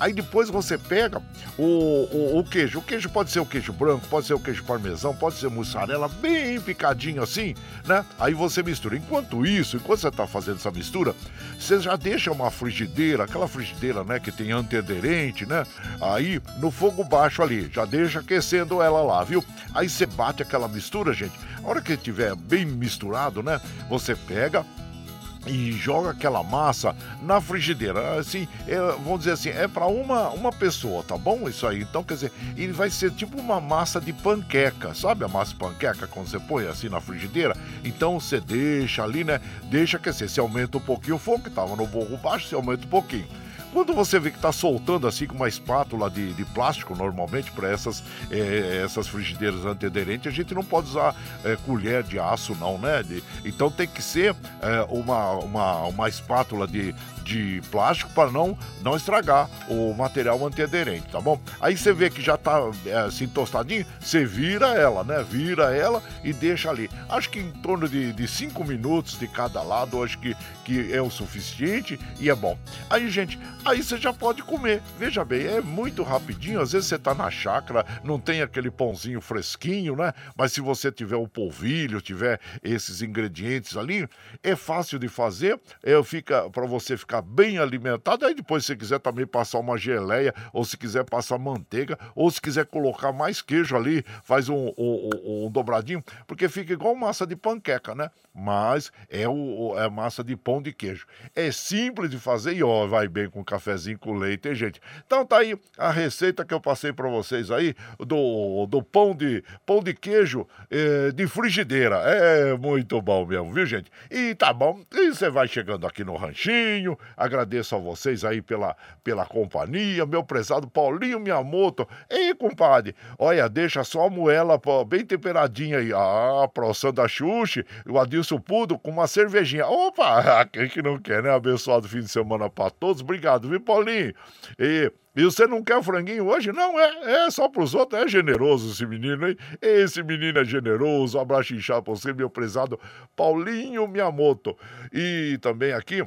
Aí depois você pega o, o, o, queijo. O queijo pode ser o queijo branco, pode ser o queijo parmesão, pode ser mussarela, bem picadinho assim, né? Aí você mistura. Enquanto isso, enquanto você está fazendo essa mistura, você já deixa uma frigideira, aquela frigideira, né, que tem antiaderente, né? Aí no fogo baixo ali, já deixa aquecendo ela lá, viu? Aí você bate aquela mistura, gente. A hora que estiver bem misturado, né? Você pega e joga aquela massa na frigideira. Assim, é, vamos dizer assim, é para uma, uma pessoa, tá bom? Isso aí. Então, quer dizer, ele vai ser tipo uma massa de panqueca, sabe a massa de panqueca quando você põe assim na frigideira? Então você deixa ali, né? Deixa aquecer. Você aumenta um pouquinho o fogo, que tava no fogo baixo, você aumenta um pouquinho. Quando você vê que está soltando assim com uma espátula de, de plástico, normalmente, para essas, é, essas frigideiras antiaderentes, a gente não pode usar é, colher de aço, não, né? De, então tem que ser é, uma, uma, uma espátula de, de plástico para não, não estragar o material antiaderente, tá bom? Aí você vê que já tá é, assim tostadinho, você vira ela, né? Vira ela e deixa ali. Acho que em torno de 5 minutos de cada lado, acho que, que é o suficiente e é bom. Aí, gente, aí você já pode comer. Veja bem, é muito rapidinho. Às vezes você tá na chácara, não tem aquele pãozinho fresquinho, né? Mas se você tiver o polvilho, tiver esses ingredientes ali, é fácil de fazer. É, fica para você ficar bem alimentado. Aí depois, se quiser também passar uma geleia, ou se quiser passar manteiga, ou se quiser colocar mais queijo ali, faz um, um, um, um dobradinho, porque fica igual massa de panqueca, né? Mas é, o, é massa de pão de queijo. É simples de fazer e ó, vai bem com cafezinho com leite, hein, gente? Então tá aí a receita que eu passei para vocês aí do, do pão de pão de queijo eh, de frigideira. É muito bom mesmo, viu, gente? E tá bom. E você vai chegando aqui no ranchinho. Agradeço a vocês aí pela, pela companhia, meu prezado Paulinho Miyamoto. Ei, compadre, olha, deixa só a moela pô, bem temperadinha aí. Ah, pro Sandra Xuxi, o Adilson Pudo com uma cervejinha. Opa, quem que não quer, né? Abençoado fim de semana para todos. Obrigado, viu, Paulinho? E e você não quer franguinho hoje? Não, é, é só pros outros. É generoso esse menino, hein? Esse menino é generoso. Um abraço inchado pra você, meu prezado Paulinho Miyamoto. E também aqui,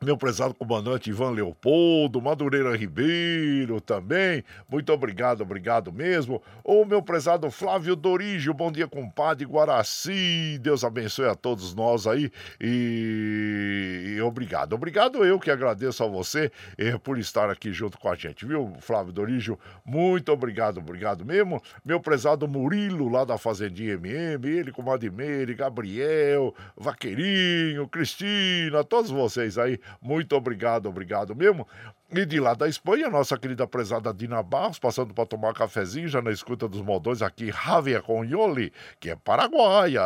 meu prezado comandante Ivan Leopoldo, Madureira Ribeiro também, muito obrigado, obrigado mesmo. O meu prezado Flávio Dorígio, bom dia, compadre Guaraci, Deus abençoe a todos nós aí e, e obrigado. Obrigado eu que agradeço a você eh, por estar aqui junto com a gente, viu, Flávio Dorígio? Muito obrigado, obrigado mesmo. Meu prezado Murilo, lá da Fazendinha MM, ele, comadre Meire, Gabriel, Vaqueirinho, Cristina, todos vocês aí muito obrigado, obrigado mesmo. E de lá da Espanha, nossa querida prezada Dina Barros, passando para tomar cafezinho, já na escuta dos modões aqui, Javier Conholi, que é paraguaia,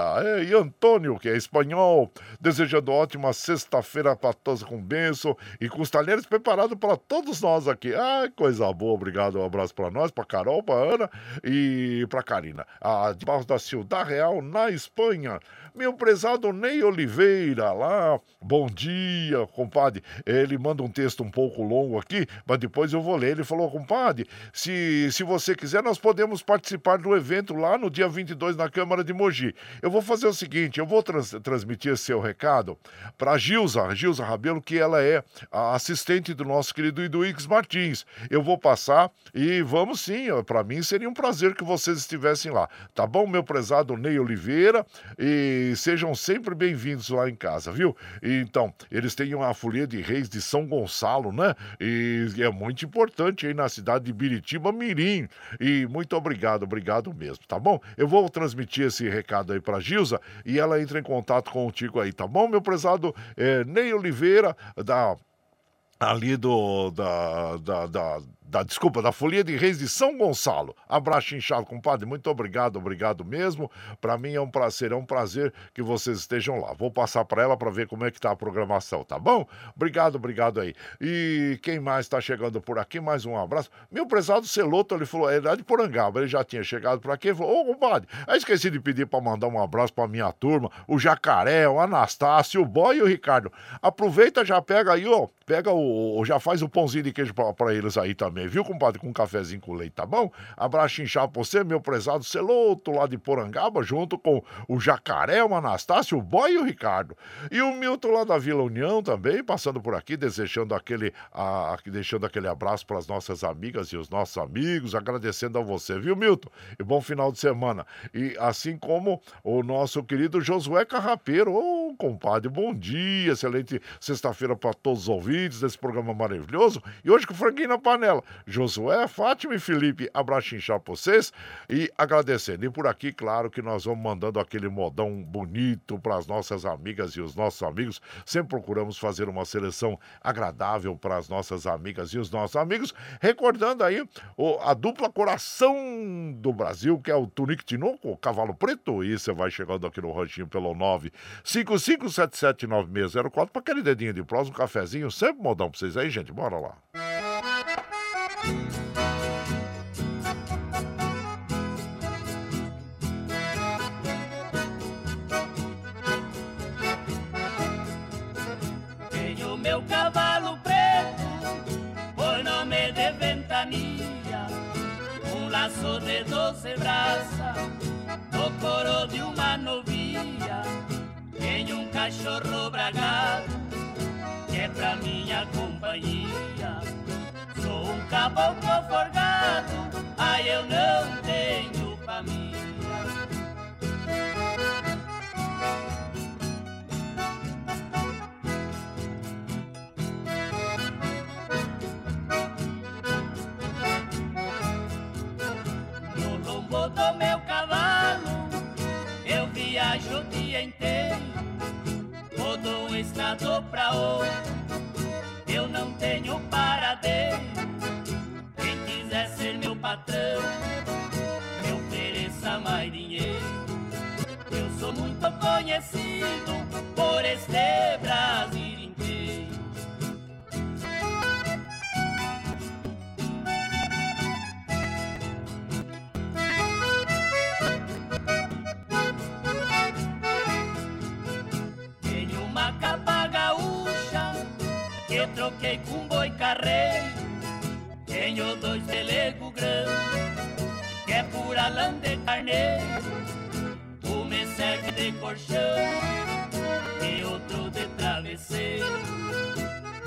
e Antônio, que é espanhol, desejando ótima sexta-feira para todos com benção e com os talheres preparados para todos nós aqui. Ai, coisa boa, obrigado, um abraço para nós, para Carol, para Ana e para Karina. A de Barros da Ciudad Real, na Espanha. Meu prezado Ney Oliveira, lá, bom dia, compadre. Ele manda um texto um pouco longo aqui, mas depois eu vou ler. Ele falou, compadre, se, se você quiser, nós podemos participar do evento lá no dia 22 na Câmara de Mogi. Eu vou fazer o seguinte, eu vou trans, transmitir seu recado para Gilza, Gilza Rabelo, que ela é a assistente do nosso querido Iduix Martins. Eu vou passar e vamos sim, para mim seria um prazer que vocês estivessem lá. Tá bom, meu prezado Ney Oliveira? E sejam sempre bem-vindos lá em casa, viu? Então, eles têm uma folia de reis de São Gonçalo, né? E é muito importante aí na cidade de Biritiba Mirim. E muito obrigado, obrigado mesmo, tá bom? Eu vou transmitir esse recado aí pra Gilza e ela entra em contato contigo aí, tá bom, meu prezado é, Ney Oliveira, da ali do da, da, da da, desculpa, da Folia de Reis de São Gonçalo. Abraço inchado, compadre. Muito obrigado, obrigado mesmo. Para mim é um prazer, é um prazer que vocês estejam lá. Vou passar para ela para ver como é que tá a programação, tá bom? Obrigado, obrigado aí. E quem mais está chegando por aqui? Mais um abraço. Meu prezado Celoto, ele falou, é de Porangaba, ele já tinha chegado por aqui. Ele falou, ô, compadre, aí esqueci de pedir para mandar um abraço para minha turma, o Jacaré, o Anastácio, o Boy e o Ricardo. Aproveita, já pega aí, ó, pega o, já faz o pãozinho de queijo para eles aí também também, viu, compadre? Com um cafezinho com leite, tá bom? Abraço inchado pra você, meu prezado Celoto, lá de Porangaba, junto com o Jacaré, o Anastácio, o Boy e o Ricardo. E o Milton lá da Vila União também, passando por aqui, desejando aquele, a, deixando aquele abraço para as nossas amigas e os nossos amigos, agradecendo a você, viu, Milton? E bom final de semana. E assim como o nosso querido Josué Carrapeiro, ô, oh, compadre, bom dia, excelente sexta-feira para todos os ouvintes desse programa maravilhoso. E hoje com franguinho na panela. Josué, Fátima e Felipe, abraço inchado pra vocês e agradecendo. E por aqui, claro que nós vamos mandando aquele modão bonito para as nossas amigas e os nossos amigos. Sempre procuramos fazer uma seleção agradável para as nossas amigas e os nossos amigos. Recordando aí o, a dupla coração do Brasil, que é o Tunique Tinoco, o Cavalo Preto. E você vai chegando aqui no ranchinho pelo 955779604 para aquele dedinho de prós, um cafezinho. Sempre modão para vocês aí, gente. Bora lá. Laço de doze braças, no coro de uma novilha, tem um cachorro bragado, que é pra minha companhia. Sou um caboclo forgado, ai eu não tenho outro, eu não tenho paradeiro. Quem quiser ser meu patrão, me ofereça mais dinheiro. Eu sou muito conhecido por este Brasil troquei com boi carreiro. Tenho dois pelego grandes, que é pura lã de carneiro. Um me serve de colchão e outro de travesseiro.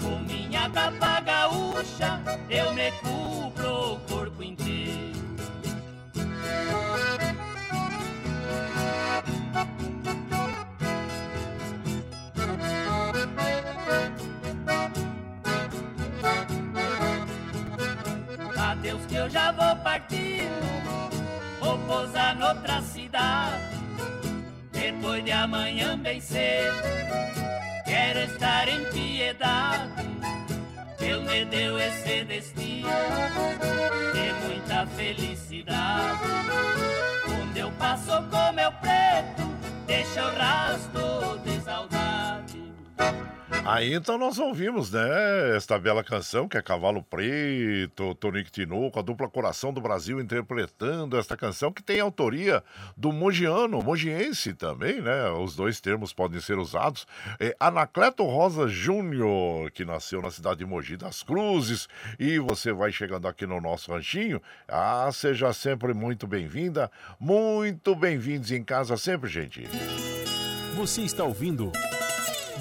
Com minha capa gaúcha, eu me cubro o corpo inteiro. Deus que eu já vou partindo, vou pousar noutra cidade. Depois de amanhã bem cedo, quero estar em piedade. Deus me deu esse destino de muita felicidade. Onde eu passo com meu preto, deixa o rastro de saudade. Aí então nós ouvimos, né, esta bela canção que é Cavalo Preto, Tonico Tinoco, a dupla Coração do Brasil interpretando esta canção que tem autoria do mogiano, mogiense também, né? Os dois termos podem ser usados. É Anacleto Rosa Júnior, que nasceu na cidade de Mogi das Cruzes, e você vai chegando aqui no nosso ranchinho. Ah, seja sempre muito bem-vinda, muito bem-vindos em casa sempre, gente. Você está ouvindo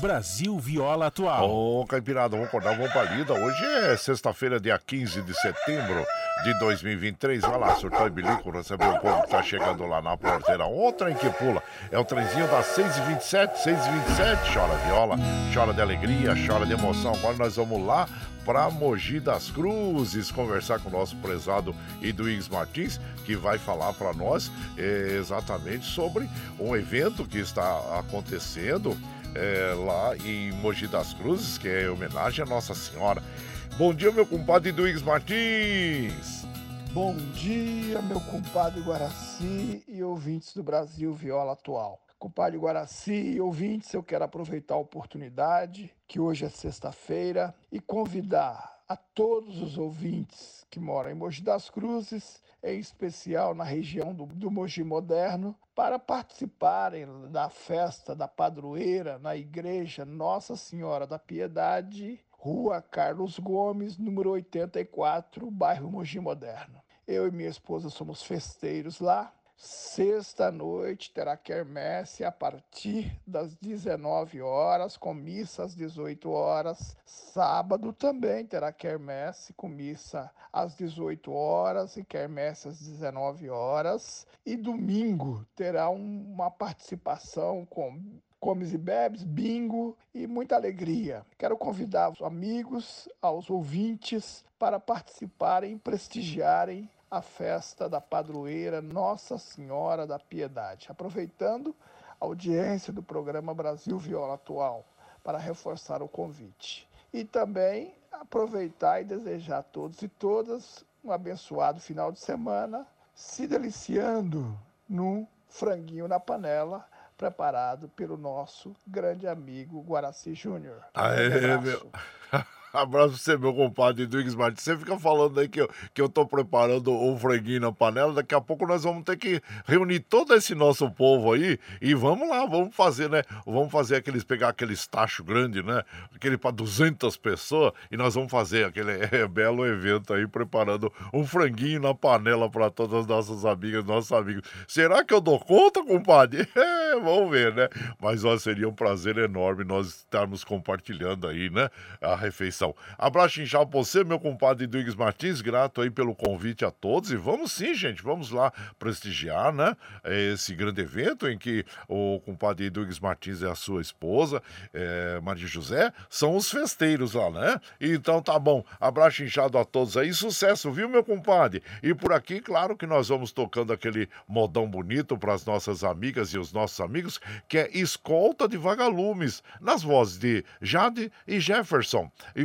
Brasil Viola Atual. Ô, oh, Caipirada, vamos acordar, vamos pra lida. Hoje é sexta-feira, dia 15 de setembro de 2023. Vai lá, surtou e bilico, recebeu o povo que tá chegando lá na porteira. Outra em que pula. É o trenzinho das 6h27, 6h27. Chora viola, chora de alegria, chora de emoção. Agora nós vamos lá para Mogi das Cruzes conversar com o nosso prezado Eduígues Martins, que vai falar para nós é, exatamente sobre um evento que está acontecendo é, lá em Mogi das Cruzes, que é homenagem à Nossa Senhora. Bom dia, meu compadre Duígues Martins. Bom dia, meu compadre Guaraci e ouvintes do Brasil Viola Atual. Compadre Guaraci e ouvintes, eu quero aproveitar a oportunidade, que hoje é sexta-feira, e convidar a todos os ouvintes que moram em Mogi das Cruzes, em especial na região do, do Mogi Moderno, para participarem da festa da padroeira na igreja Nossa Senhora da Piedade, Rua Carlos Gomes, número 84, bairro Mogi Moderno. Eu e minha esposa somos festeiros lá Sexta noite terá quermesse a partir das 19 horas, com missa às 18 horas. Sábado também terá quermesse com missa às 18 horas e quermesse às 19 horas. E domingo terá uma participação com comes e bebes, bingo e muita alegria. Quero convidar os amigos, aos ouvintes para participarem, prestigiarem a festa da padroeira Nossa Senhora da Piedade. Aproveitando a audiência do programa Brasil Viola Atual para reforçar o convite. E também aproveitar e desejar a todos e todas um abençoado final de semana, se deliciando num franguinho na panela preparado pelo nosso grande amigo Guaraci Júnior. Aê, meu. Abraço pra você, meu compadre Duígues Martins. Você fica falando aí que eu, que eu tô preparando o franguinho na panela. Daqui a pouco nós vamos ter que reunir todo esse nosso povo aí e vamos lá, vamos fazer, né? Vamos fazer aqueles, pegar aqueles tachos grandes, né? Aquele para 200 pessoas e nós vamos fazer aquele é, belo evento aí, preparando um franguinho na panela para todas as nossas amigas, nossos amigos. Será que eu dou conta, compadre? É, vamos ver, né? Mas ó, seria um prazer enorme nós estarmos compartilhando aí, né? A refeição. Abraço inchado pra você, meu compadre Duígues Martins, grato aí pelo convite a todos. E vamos sim, gente, vamos lá prestigiar, né? Esse grande evento em que o compadre Duígues Martins e a sua esposa, é, Maria José, são os festeiros lá, né? Então tá bom. Abraço inchado a todos aí. Sucesso, viu, meu compadre? E por aqui, claro que nós vamos tocando aquele modão bonito para as nossas amigas e os nossos amigos, que é Escolta de Vagalumes, nas vozes de Jade e Jefferson. E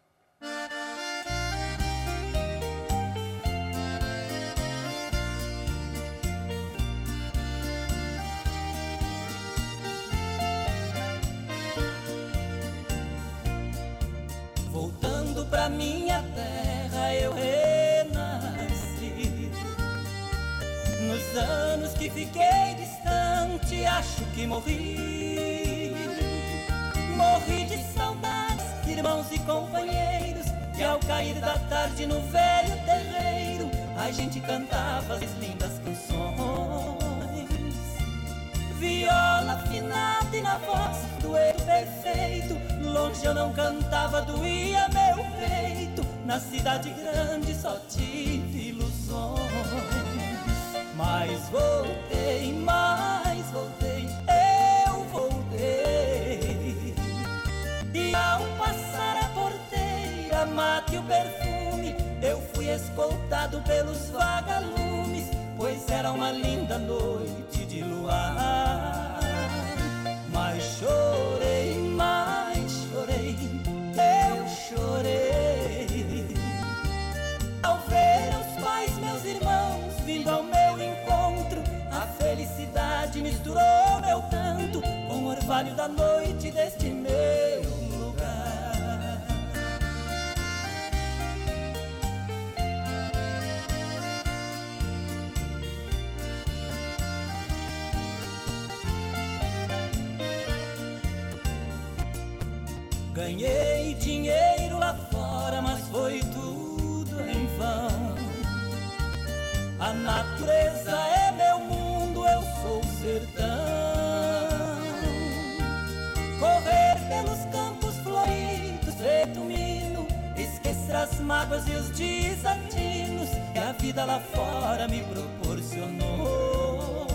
Que morri Morri de saudades, irmãos e companheiros E ao cair da tarde no velho terreiro A gente cantava as lindas canções. Viola afinada e na voz do erro perfeito Longe eu não cantava, doía meu peito. Na cidade grande só tive ilusões Mas voltei, mas mate o perfume Eu fui escoltado pelos vagalumes Pois era uma linda noite de luar. Mas chorei, mas chorei, eu chorei. Ao ver os pais, meus irmãos, vindo ao meu encontro A felicidade misturou meu canto Com o orvalho da noite deste meu Ganhei dinheiro lá fora, mas foi tudo em vão. A natureza é meu mundo, eu sou sertão. Correr pelos campos floridos, feito mino, esquecer as mágoas e os desatinos que a vida lá fora me proporcionou.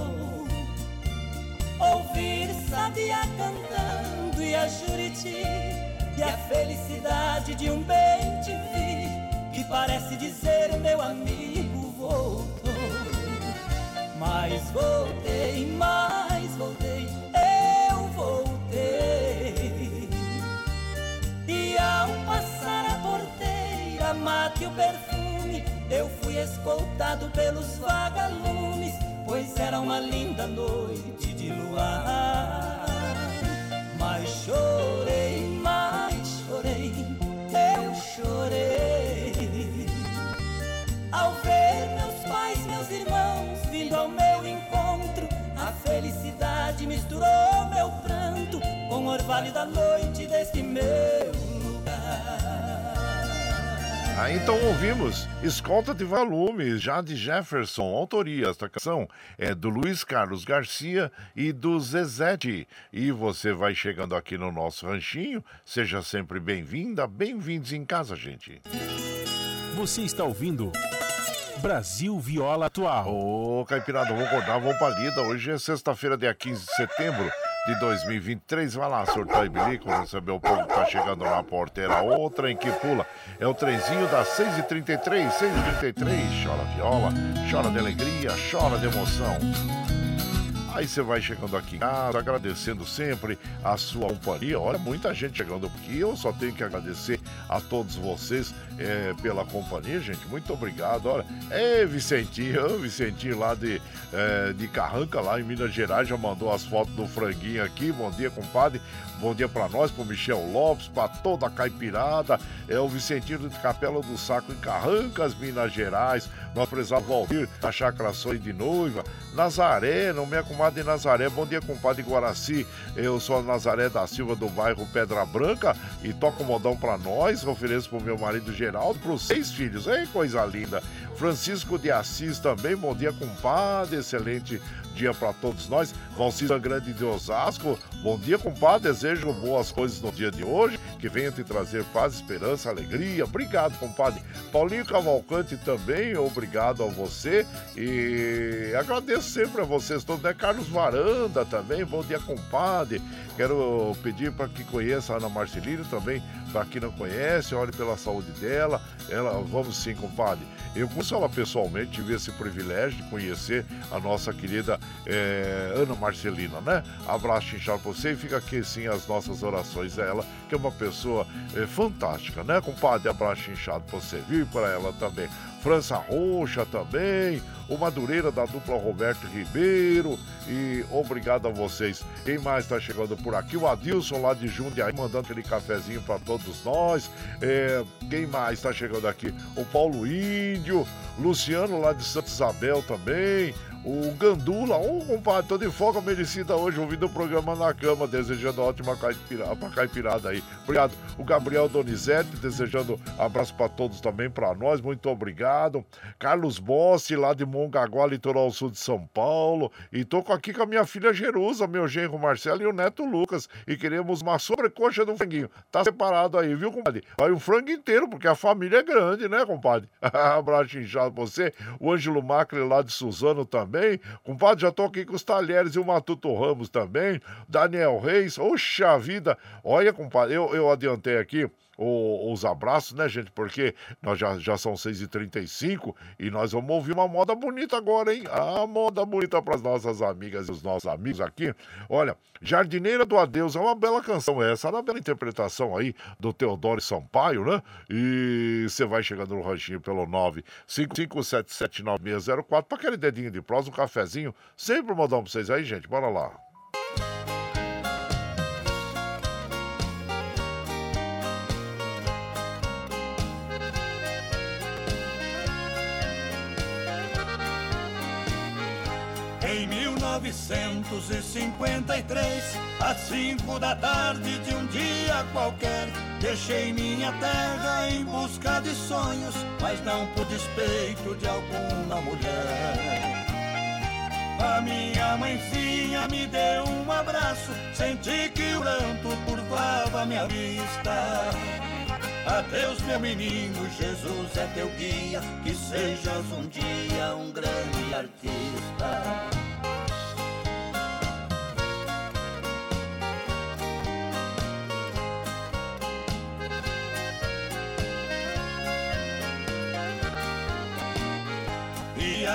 Ouvir sabia cantando e a juriti E a felicidade de um bem te vi Que parece dizer meu amigo voltou. Mas voltei, mas voltei, eu voltei. E ao passar a porteira, mate o perfume Eu fui escoltado pelos vagalumes Pois era uma linda noite de luar. Mas chorei, Ao ver meus pais, meus irmãos vindo ao meu encontro A felicidade misturou meu pranto Com o orvalho da noite deste meu lugar Ah, então ouvimos Escolta de Valume, já de Jefferson, autoria. Esta canção é do Luiz Carlos Garcia e do Zezete. E você vai chegando aqui no nosso ranchinho. Seja sempre bem-vinda, bem-vindos em casa, gente. Você está ouvindo Brasil Viola Atual. Ô, Caipirada, vamos acordar, vamos pra lida. Hoje é sexta-feira, dia 15 de setembro de 2023. Vai lá, surtar e bilico, receber o povo que tá chegando na porteira. Outra em que pula. É o trenzinho das 6h33, 6h33. Chora viola, chora de alegria, chora de emoção. Aí você vai chegando aqui em casa, agradecendo sempre a sua companhia. Olha, muita gente chegando aqui. Eu só tenho que agradecer a todos vocês é, pela companhia, gente. Muito obrigado. Olha, é Vicentinho, Vicentinho lá de, é, de Carranca, lá em Minas Gerais, já mandou as fotos do franguinho aqui. Bom dia, compadre. Bom dia para nós, para Michel Lopes, para toda a caipirada. É o Vicentino de Capela do Saco em Carrancas, Minas Gerais. Nós precisamos ouvir a Chácara Sonho de Noiva. Nazaré, não minha comadre Nazaré. Bom dia, compadre Guaraci. Eu sou a Nazaré da Silva do bairro Pedra Branca e toco modão para nós. Ofereço pro meu marido Geraldo, pros seis filhos. Ei, coisa linda. Francisco de Assis também. Bom dia, compadre. Excelente dia para todos nós. Valcisa Grande de Osasco, bom dia, compadre. Desejo boas coisas no dia de hoje, que venha te trazer paz, esperança, alegria. Obrigado, compadre. Paulinho Cavalcante também, obrigado a você. E agradeço sempre a vocês todos, né? Carlos Varanda também, bom dia, compadre. Quero pedir para que conheça a Ana Marcelino também, para quem não conhece, olhe pela saúde dela. Ela, vamos sim, compadre. Eu conheço ela pessoalmente, tive esse privilégio de conhecer a nossa querida é, Ana Marcelina, né? Abraço inchado pra você e fica aqui sim as nossas orações a ela, que é uma pessoa é, fantástica, né, compadre? Abraço inchado pra você, viu? E para ela também. França Roxa também, o Madureira da dupla Roberto Ribeiro e obrigado a vocês. Quem mais está chegando por aqui? O Adilson lá de Jundiaí mandando aquele cafezinho para todos nós. É, quem mais está chegando aqui? O Paulo Índio, Luciano lá de Santa Isabel também. O Gandula, ô oh, compadre, tô de folga merecida hoje, ouvindo o programa na cama, desejando ótima caipirada, pra caipirada aí. Obrigado. O Gabriel Donizete, desejando abraço para todos também, para nós, muito obrigado. Carlos Bossi, lá de Mongaguá, litoral sul de São Paulo. E tô aqui com a minha filha Jerusa, meu genro Marcelo e o neto Lucas. E queremos uma sobrecoxa do franguinho. Tá separado aí, viu, compadre? Vai um frango inteiro, porque a família é grande, né, compadre? abraço inchado pra você. O Ângelo Macri, lá de Suzano também também. Compadre, já tô aqui com os talheres e o Matuto Ramos também. Daniel Reis, oxa vida. Olha, compadre, eu, eu adiantei aqui os abraços, né, gente? Porque nós já, já são 6h35 e nós vamos ouvir uma moda bonita agora, hein? A moda bonita para as nossas amigas e os nossos amigos aqui. Olha, Jardineira do Adeus é uma bela canção essa, uma bela interpretação aí do Teodoro Sampaio, né? E você vai chegando no ranchinho pelo 955779604 para aquele dedinho de prosa, um cafezinho. Sempre modão para vocês aí, gente. Bora lá. 1953, às cinco da tarde de um dia qualquer, deixei minha terra em busca de sonhos, mas não por despeito de alguma mulher. A minha mãezinha me deu um abraço, senti que o pranto curvava minha vista. Adeus, meu menino, Jesus é teu guia, que sejas um dia um grande artista.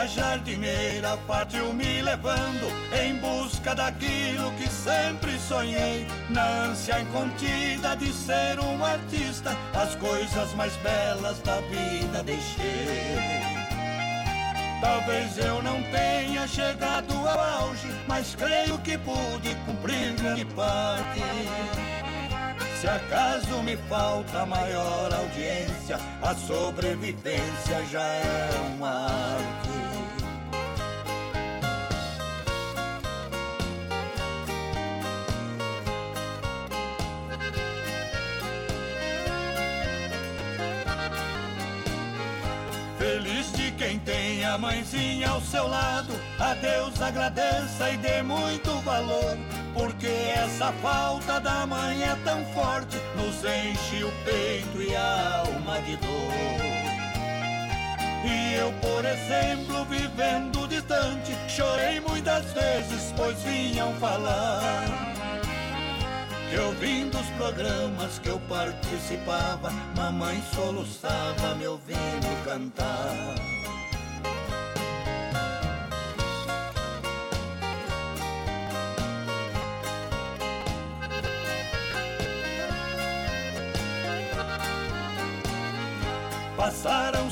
E a jardineira partiu me levando em busca daquilo que sempre sonhei. Na ânsia incontida de ser um artista, as coisas mais belas da vida deixei. Talvez eu não tenha chegado ao auge, mas creio que pude cumprir grande parte. Se acaso me falta maior audiência, a sobrevivência já é uma arte. Quem tem a mãezinha ao seu lado, a Deus agradeça e dê muito valor. Porque essa falta da mãe é tão forte, nos enche o peito e a alma de dor. E eu, por exemplo, vivendo distante, chorei muitas vezes, pois vinham falar. Que ouvindo os programas que eu participava, mamãe soluçava me ouvindo cantar.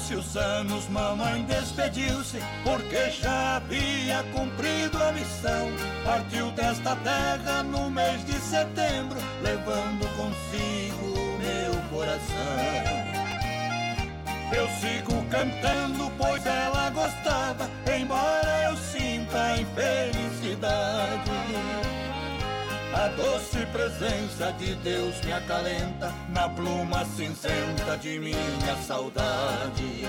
Passaram-se os anos, mamãe despediu-se, porque já havia cumprido a missão. Partiu desta terra no mês de setembro, levando consigo meu coração. Eu sigo cantando, pois ela gostava, embora eu sinta infelicidade. A doce presença de Deus me acalenta na pluma cinzenta de minha saudade.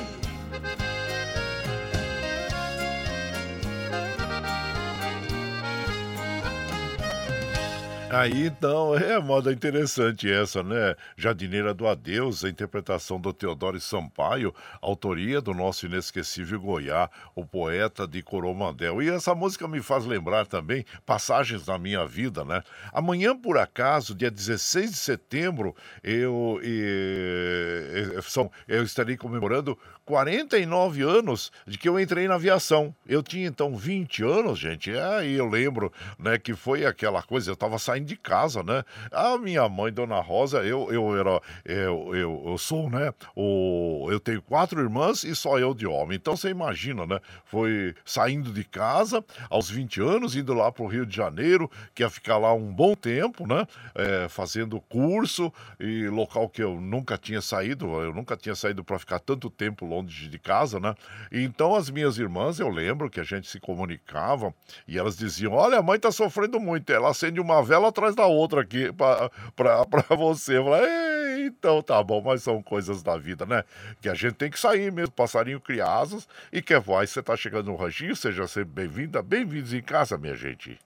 Aí então, é moda interessante essa, né? Jardineira do Adeus, a interpretação do Teodoro Sampaio, autoria do nosso inesquecível Goiá, o poeta de Coromandel. E essa música me faz lembrar também passagens da minha vida, né? Amanhã, por acaso, dia 16 de setembro, eu, e, são, eu estarei comemorando 49 anos de que eu entrei na aviação. Eu tinha então 20 anos, gente. Aí eu lembro, né, que foi aquela coisa, eu estava saindo de casa, né? A minha mãe, Dona Rosa, eu eu era eu, eu, eu sou, né, o eu tenho quatro irmãs e só eu de homem. Então você imagina, né? Foi saindo de casa aos 20 anos, indo lá para o Rio de Janeiro, que ia ficar lá um bom tempo, né? É, fazendo curso e local que eu nunca tinha saído, eu nunca tinha saído para ficar tanto tempo longe longe de casa, né? Então as minhas irmãs, eu lembro que a gente se comunicava e elas diziam: Olha, a mãe tá sofrendo muito, ela acende uma vela atrás da outra aqui para você. Eu falei, então tá bom, mas são coisas da vida, né? Que a gente tem que sair mesmo, passarinho cria asas e quer voar. Você tá chegando no ranchinho, seja sempre bem-vinda, bem-vindos em casa, minha gente.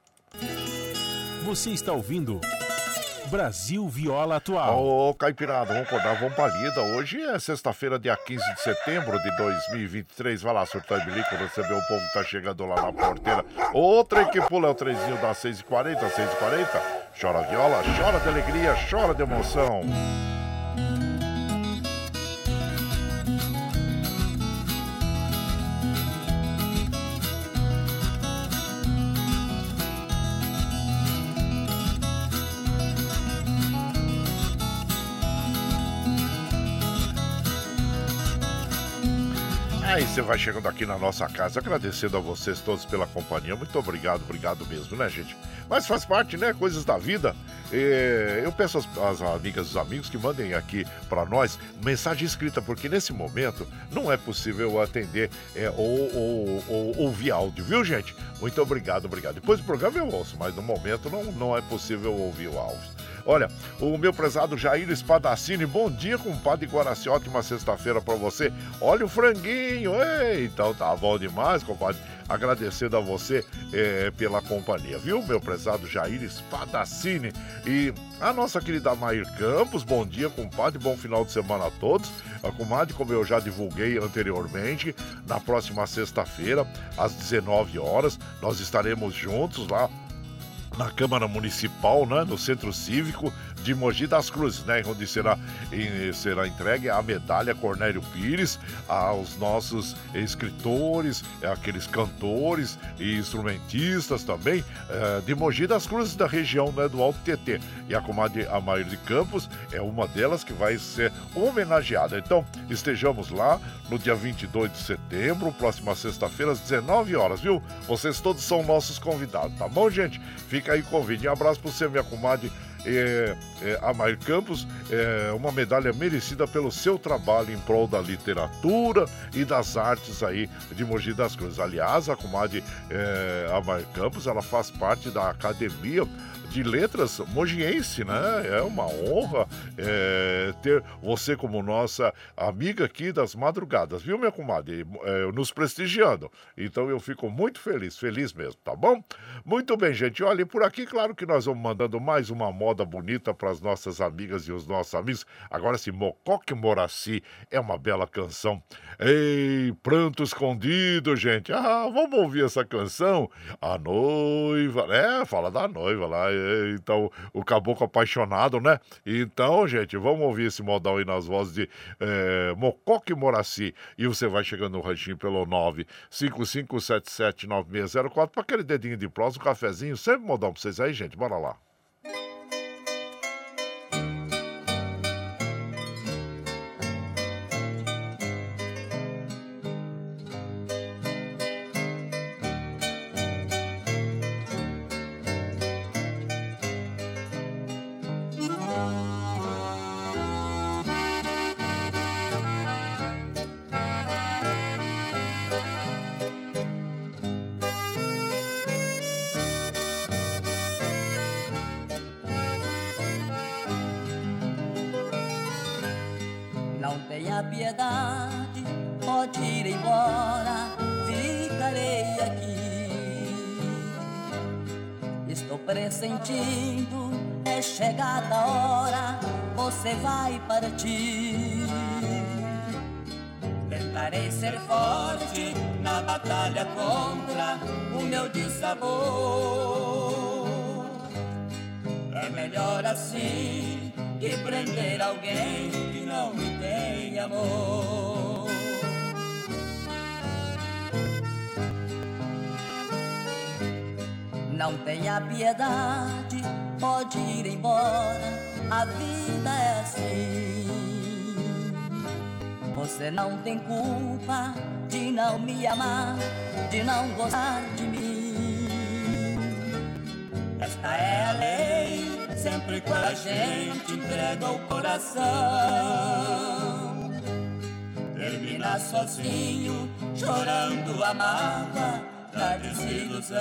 Você está ouvindo. Brasil Viola Atual. Ô, oh, Caipirada, vamos acordar, vamos pra lida. Hoje é sexta-feira, dia 15 de setembro de 2023. Vai lá, surtar e bilico, receber o povo que tá chegando lá na porteira. Outra que pula é o trezinho das 6h40, 6h40. Chora viola, chora de alegria, chora de emoção. Você vai chegando aqui na nossa casa, agradecendo a vocês todos pela companhia. Muito obrigado, obrigado mesmo, né, gente? Mas faz parte, né? Coisas da vida. E eu peço às, às amigas e os amigos que mandem aqui para nós mensagem escrita, porque nesse momento não é possível atender é, ou, ou, ou, ouvir áudio, viu, gente? Muito obrigado, obrigado. Depois do programa eu ouço, mas no momento não, não é possível ouvir o áudio. Olha, o meu prezado Jair Espadacini, bom dia, compadre Guaraci, ótima sexta-feira para você. Olha o franguinho, ei, então tá bom demais, compadre. Agradecendo a você é, pela companhia, viu, meu prezado Jair Espadacini. E a nossa querida Mair Campos, bom dia, compadre, bom final de semana a todos. A comadre, como eu já divulguei anteriormente, na próxima sexta-feira, às 19 horas, nós estaremos juntos lá na Câmara Municipal, né, no Centro Cívico de Mogi das Cruzes, né, onde será, será entregue a medalha Cornélio Pires aos nossos escritores, aqueles cantores e instrumentistas também é, de Mogi das Cruzes da região né, do Alto TT. E a comadre Amair de Campos é uma delas que vai ser homenageada. Então, estejamos lá no dia 22 de setembro, próxima sexta-feira, às 19 horas, viu? Vocês todos são nossos convidados, tá bom, gente? Fica aí o convite. Um abraço para você, minha comadre é, é, Amair Campos, é uma medalha merecida pelo seu trabalho em prol da literatura e das artes aí de Mogi das Cruzes. Aliás, a comadre é, Amair Campos, ela faz parte da academia de letras mogiense, né? É uma honra é, ter você como nossa amiga aqui das madrugadas, viu, minha comadre? É, nos prestigiando. Então eu fico muito feliz, feliz mesmo, tá bom? Muito bem, gente. Olha, por aqui, claro que nós vamos mandando mais uma moda bonita para as nossas amigas e os nossos amigos. Agora, esse Mocoque Moraci é uma bela canção. Ei, pranto escondido, gente. Ah, vamos ouvir essa canção? A noiva, é, fala da noiva lá. Então, o caboclo apaixonado, né? Então, gente, vamos ouvir esse modal aí nas vozes de é, Mocoque Moraci. E você vai chegando no ranchinho pelo 955779604 para aquele dedinho de prosa, um cafezinho, sempre modal pra vocês aí, gente. Bora lá. Tenha piedade, pode ir embora, ficarei aqui. Estou pressentindo, é chegada a hora, você vai partir. Tentarei ser forte na batalha contra o meu dissabor. É melhor assim que prender alguém que não me tem amor. Não tenha piedade, pode ir embora, a vida é assim. Você não tem culpa de não me amar, de não gostar de mim. Esta é a lei sempre quando a gente entrega o coração. Termina sozinho, chorando a mágoa da desilusão.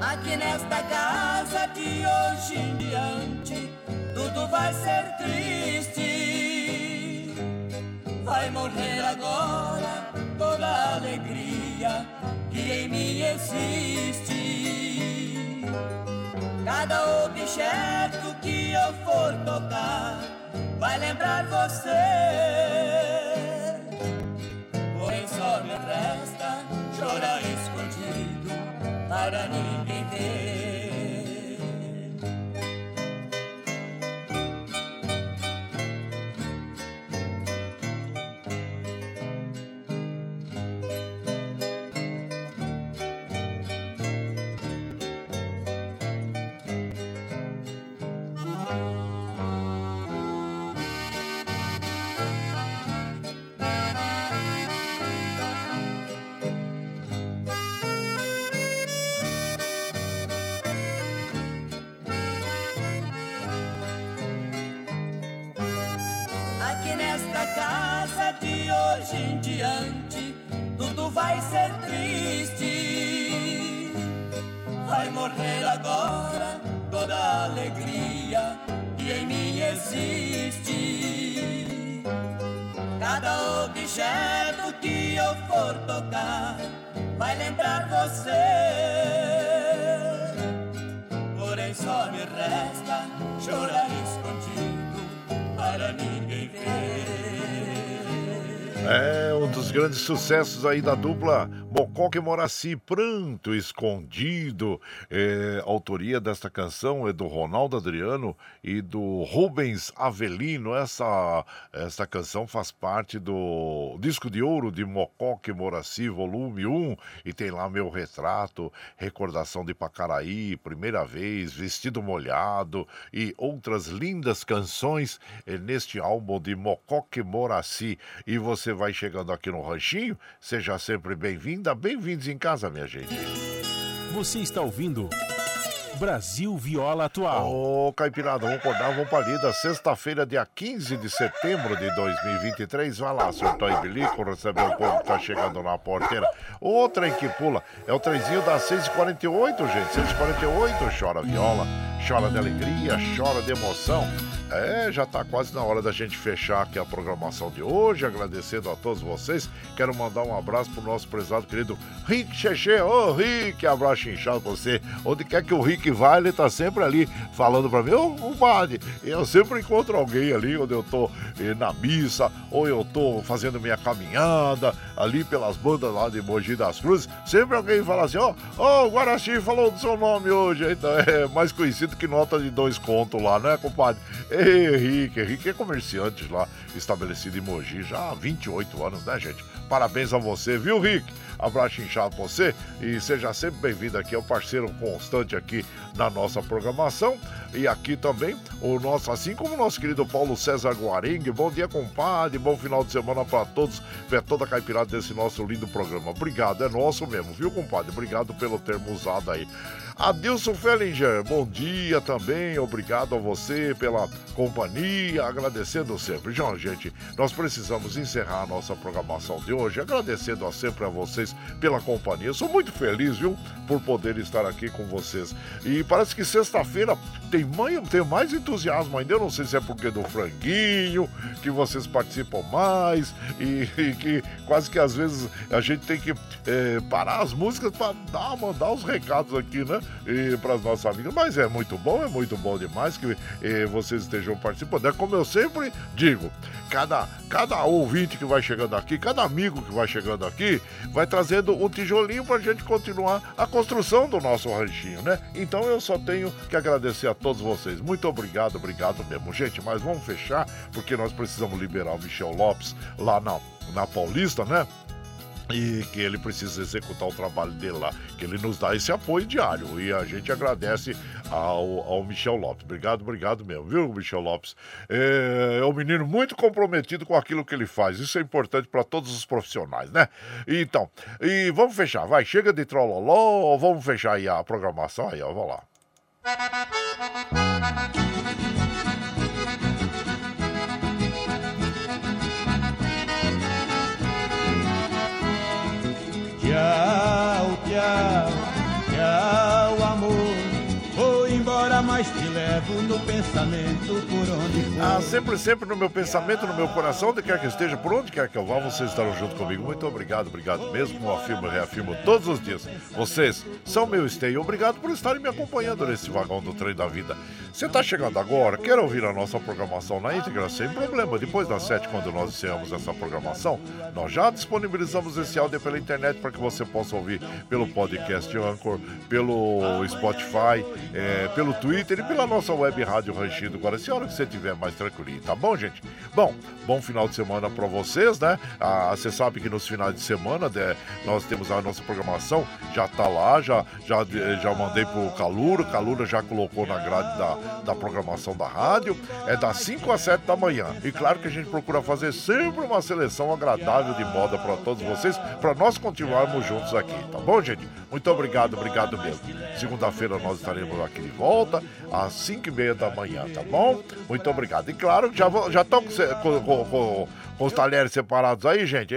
Aqui nesta casa de hoje em diante, tudo vai ser triste. Vai morrer agora toda a alegria que em mim existe. Cada objeto que eu for tocar vai lembrar você. Porém só me resta chorar escondido para ninguém agora toda a alegria que em mim existe. Cada objeto que eu for tocar vai lembrar você. Porém só me resta chorar escondido É um dos grandes sucessos aí da dupla Mococa e Moraci, Pranto Escondido. É, autoria desta canção é do Ronaldo Adriano e do Rubens Avelino. Essa, essa canção faz parte do disco de ouro de Mococa e Moraci, volume 1, e tem lá meu retrato, recordação de Pacaraí, primeira vez, vestido molhado e outras lindas canções é, neste álbum de Mococa e Moraci. E você vai chegando aqui no Ranchinho, seja sempre bem-vinda, bem-vindos em casa, minha gente. Você está ouvindo. Brasil Viola Atual. Ô, Caipirada, vamos acordar, vamos pra lida. Sexta-feira, dia 15 de setembro de 2023. Vai lá, surtou e bilico, receber o povo que tá chegando na porteira. O trem que pula é o trenzinho das 6h48, gente. 6h48, chora viola, chora de alegria, chora de emoção. É, já tá quase na hora da gente fechar aqui a programação de hoje, agradecendo a todos vocês. Quero mandar um abraço pro nosso prezado querido Rick Cheche. Ô, Rick, abraço inchado você. Onde quer que o Rick vá, ele tá sempre ali falando pra mim, ô, compadre, eu sempre encontro alguém ali onde eu tô eh, na missa, ou eu tô fazendo minha caminhada, ali pelas bandas lá de Mogi das Cruzes. Sempre alguém fala assim, ó, ô, o Guaraci falou do seu nome hoje, então é mais conhecido que nota de dois contos lá, né, compadre? Henrique, Henrique é comerciante lá, estabelecido em Mogi já há 28 anos, né, gente? Parabéns a você, viu, Rick? Abraço inchado pra você e seja sempre bem-vindo aqui, é um parceiro constante aqui na nossa programação. E aqui também o nosso, assim como o nosso querido Paulo César Guarengue. Bom dia, compadre. Bom final de semana para todos. Ver toda a caipirada desse nosso lindo programa. Obrigado, é nosso mesmo, viu, compadre? Obrigado pelo termo usado aí. Adilson Fellinger, bom dia também. Obrigado a você pela companhia, agradecendo sempre. João, gente, nós precisamos encerrar a nossa programação de hoje, agradecendo a sempre a vocês pela companhia. Sou muito feliz, viu, por poder estar aqui com vocês. E parece que sexta-feira tem, tem mais entusiasmo ainda. Eu não sei se é porque do franguinho, que vocês participam mais e, e que quase que às vezes a gente tem que é, parar as músicas para dar, mandar os recados aqui, né? Para as nossas amigas. Mas é muito bom, é muito bom demais que é, vocês estejam participando. É como eu sempre digo, cada, cada ouvinte que vai chegando aqui, cada amigo que vai chegando aqui, vai trazendo um tijolinho para a gente continuar a construção do nosso ranchinho, né? Então eu só tenho que agradecer a todos vocês. Muito obrigado, obrigado mesmo. Gente, mas vamos fechar, porque nós precisamos liberar o Michel Lopes lá na, na Paulista, né? E que ele precisa executar o trabalho dele lá, que ele nos dá esse apoio diário e a gente agradece ao, ao Michel Lopes. Obrigado, obrigado mesmo, viu, Michel Lopes? É, é um menino muito comprometido com aquilo que ele faz, isso é importante para todos os profissionais, né? Então, e vamos fechar, vai, chega de trololó, vamos fechar aí a programação aí, ó, vamos lá. Levo no pensamento por onde for. Ah, sempre, sempre no meu pensamento, no meu coração, onde quer que esteja, por onde quer que eu vá, vocês estarão junto comigo. Muito obrigado, obrigado mesmo. Eu afirmo e reafirmo todos os dias. Vocês são meu esteio. Obrigado por estarem me acompanhando nesse vagão do trem da vida. Você está chegando agora, quer ouvir a nossa programação na íntegra? Sem problema. Depois das sete, quando nós encerramos essa programação, nós já disponibilizamos esse áudio pela internet para que você possa ouvir pelo podcast Anchor, pelo Spotify, é, pelo Twitter e pela nossa web rádio Ranchinho do Guaraci, a hora que você estiver mais tranquilinho, tá bom, gente? Bom, bom final de semana para vocês, né? Ah, você sabe que nos finais de semana né, nós temos a nossa programação, já tá lá, já, já, já mandei pro Calura, o Calura já colocou na grade da, da programação da rádio, é das 5 às 7 da manhã. E claro que a gente procura fazer sempre uma seleção agradável de moda para todos vocês, para nós continuarmos juntos aqui, tá bom, gente? Muito obrigado, obrigado mesmo. Segunda-feira nós estaremos aqui de volta, às 5 e meia da manhã, tá bom? Muito obrigado. E claro, já já estão com, com, com com os talheres separados aí, gente.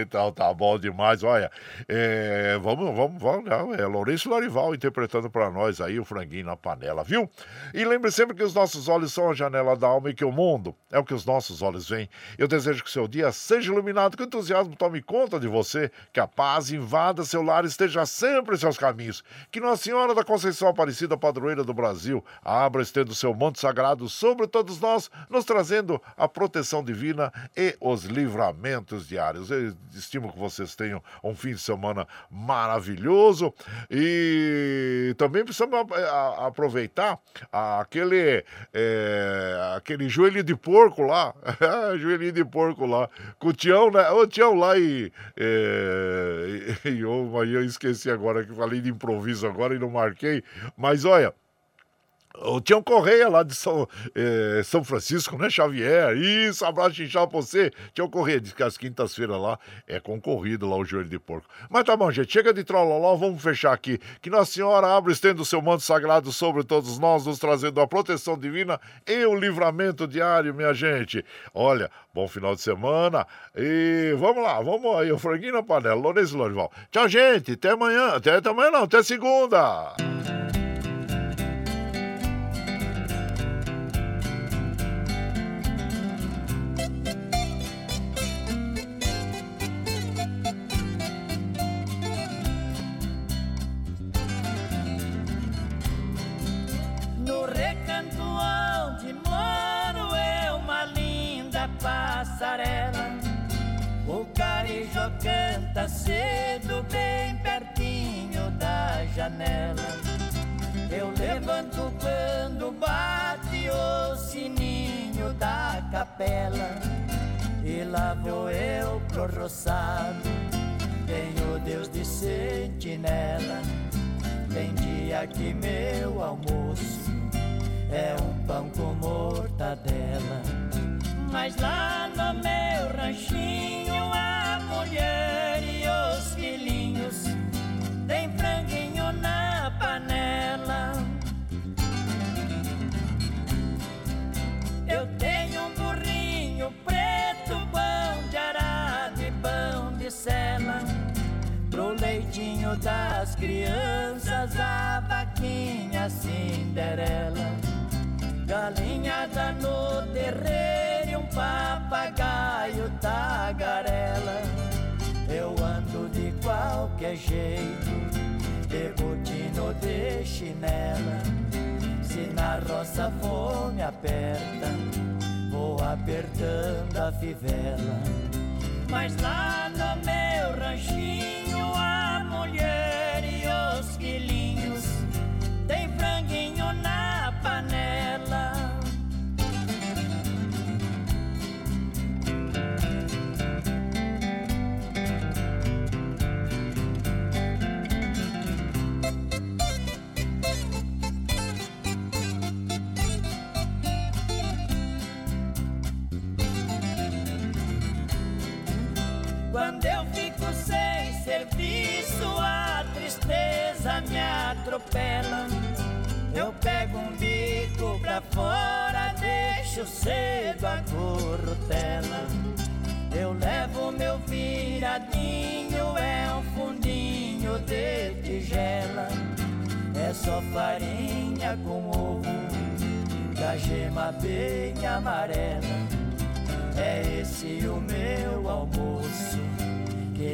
Então tá bom demais, olha. É, vamos, vamos, vamos. É Lourenço Larival interpretando para nós aí o franguinho na panela, viu? E lembre sempre que os nossos olhos são a janela da alma e que o mundo é o que os nossos olhos veem. Eu desejo que seu dia seja iluminado, que o entusiasmo tome conta de você, que a paz invada seu lar e esteja sempre em seus caminhos. Que Nossa Senhora da Conceição Aparecida, padroeira do Brasil, abra estendo seu manto sagrado sobre todos nós, nos trazendo a proteção divina e os livramentos diários. Eu estimo que vocês tenham um fim de semana maravilhoso e também precisamos aproveitar aquele, é, aquele joelho de porco lá, joelhinho de porco lá, com o Tião, né? O Tião lá e, é, e eu, eu esqueci agora que falei de improviso agora e não marquei, mas olha. O Tião Correia, lá de São, eh, São Francisco, né, Xavier? Isso, abraço inchado pra você. Tião Correia, diz que as quintas-feiras lá é concorrido lá o joelho de porco. Mas tá bom, gente, chega de trololó, vamos fechar aqui. Que Nossa Senhora abra estendo o seu manto sagrado sobre todos nós, nos trazendo a proteção divina e o livramento diário, minha gente. Olha, bom final de semana e vamos lá, vamos aí, o franguinho na panela, Lourenço Lorival. Tchau, gente, até amanhã, até, até amanhã não, até segunda.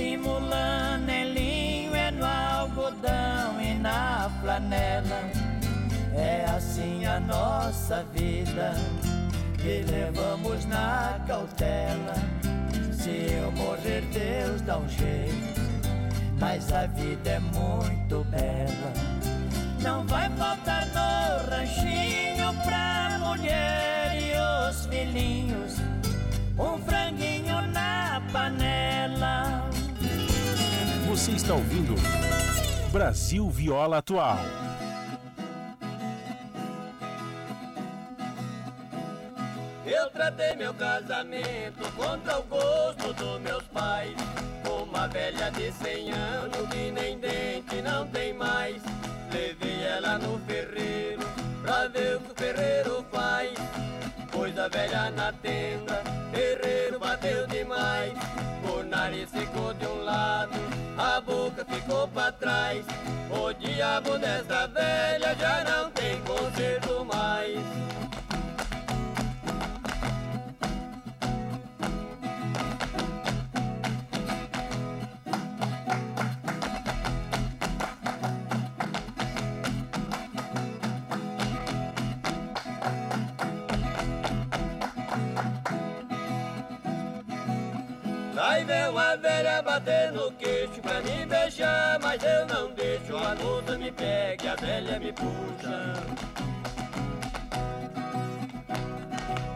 Em linho, é no algodão e na flanela. É assim a nossa vida, que levamos na cautela. Se eu morrer, Deus dá um jeito, mas a vida é muito bela. Não vai faltar no ranchinho pra mulher e os filhinhos um franguinho na panela. Você está ouvindo Brasil Viola Atual. Eu tratei meu casamento contra o gosto dos meus pais. Uma velha de cem anos que nem dente não tem mais. Levei ela no ferreiro pra ver o que o ferreiro faz. Pôs a velha na tenda, ferreiro bateu demais. O nariz ficou de um lado, a boca ficou pra trás. O diabo dessa velha já não tem conserto mais. Velha bater no queixo pra me beijar, mas eu não deixo. A luta me pega a velha me puxa.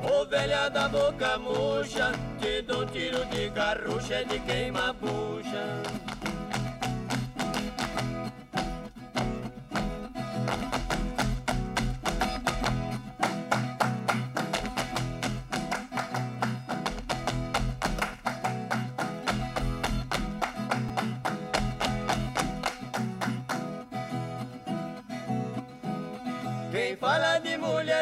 Ô velha da boca murcha, te dou um tiro de garrucha de queima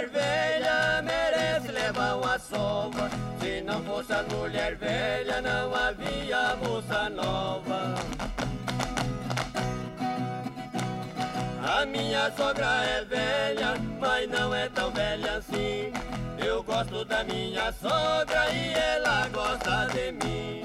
mulher velha merece levar uma sova. Se não fosse a mulher velha, não havia moça nova. A minha sogra é velha, mas não é tão velha assim. Eu gosto da minha sogra e ela gosta de mim.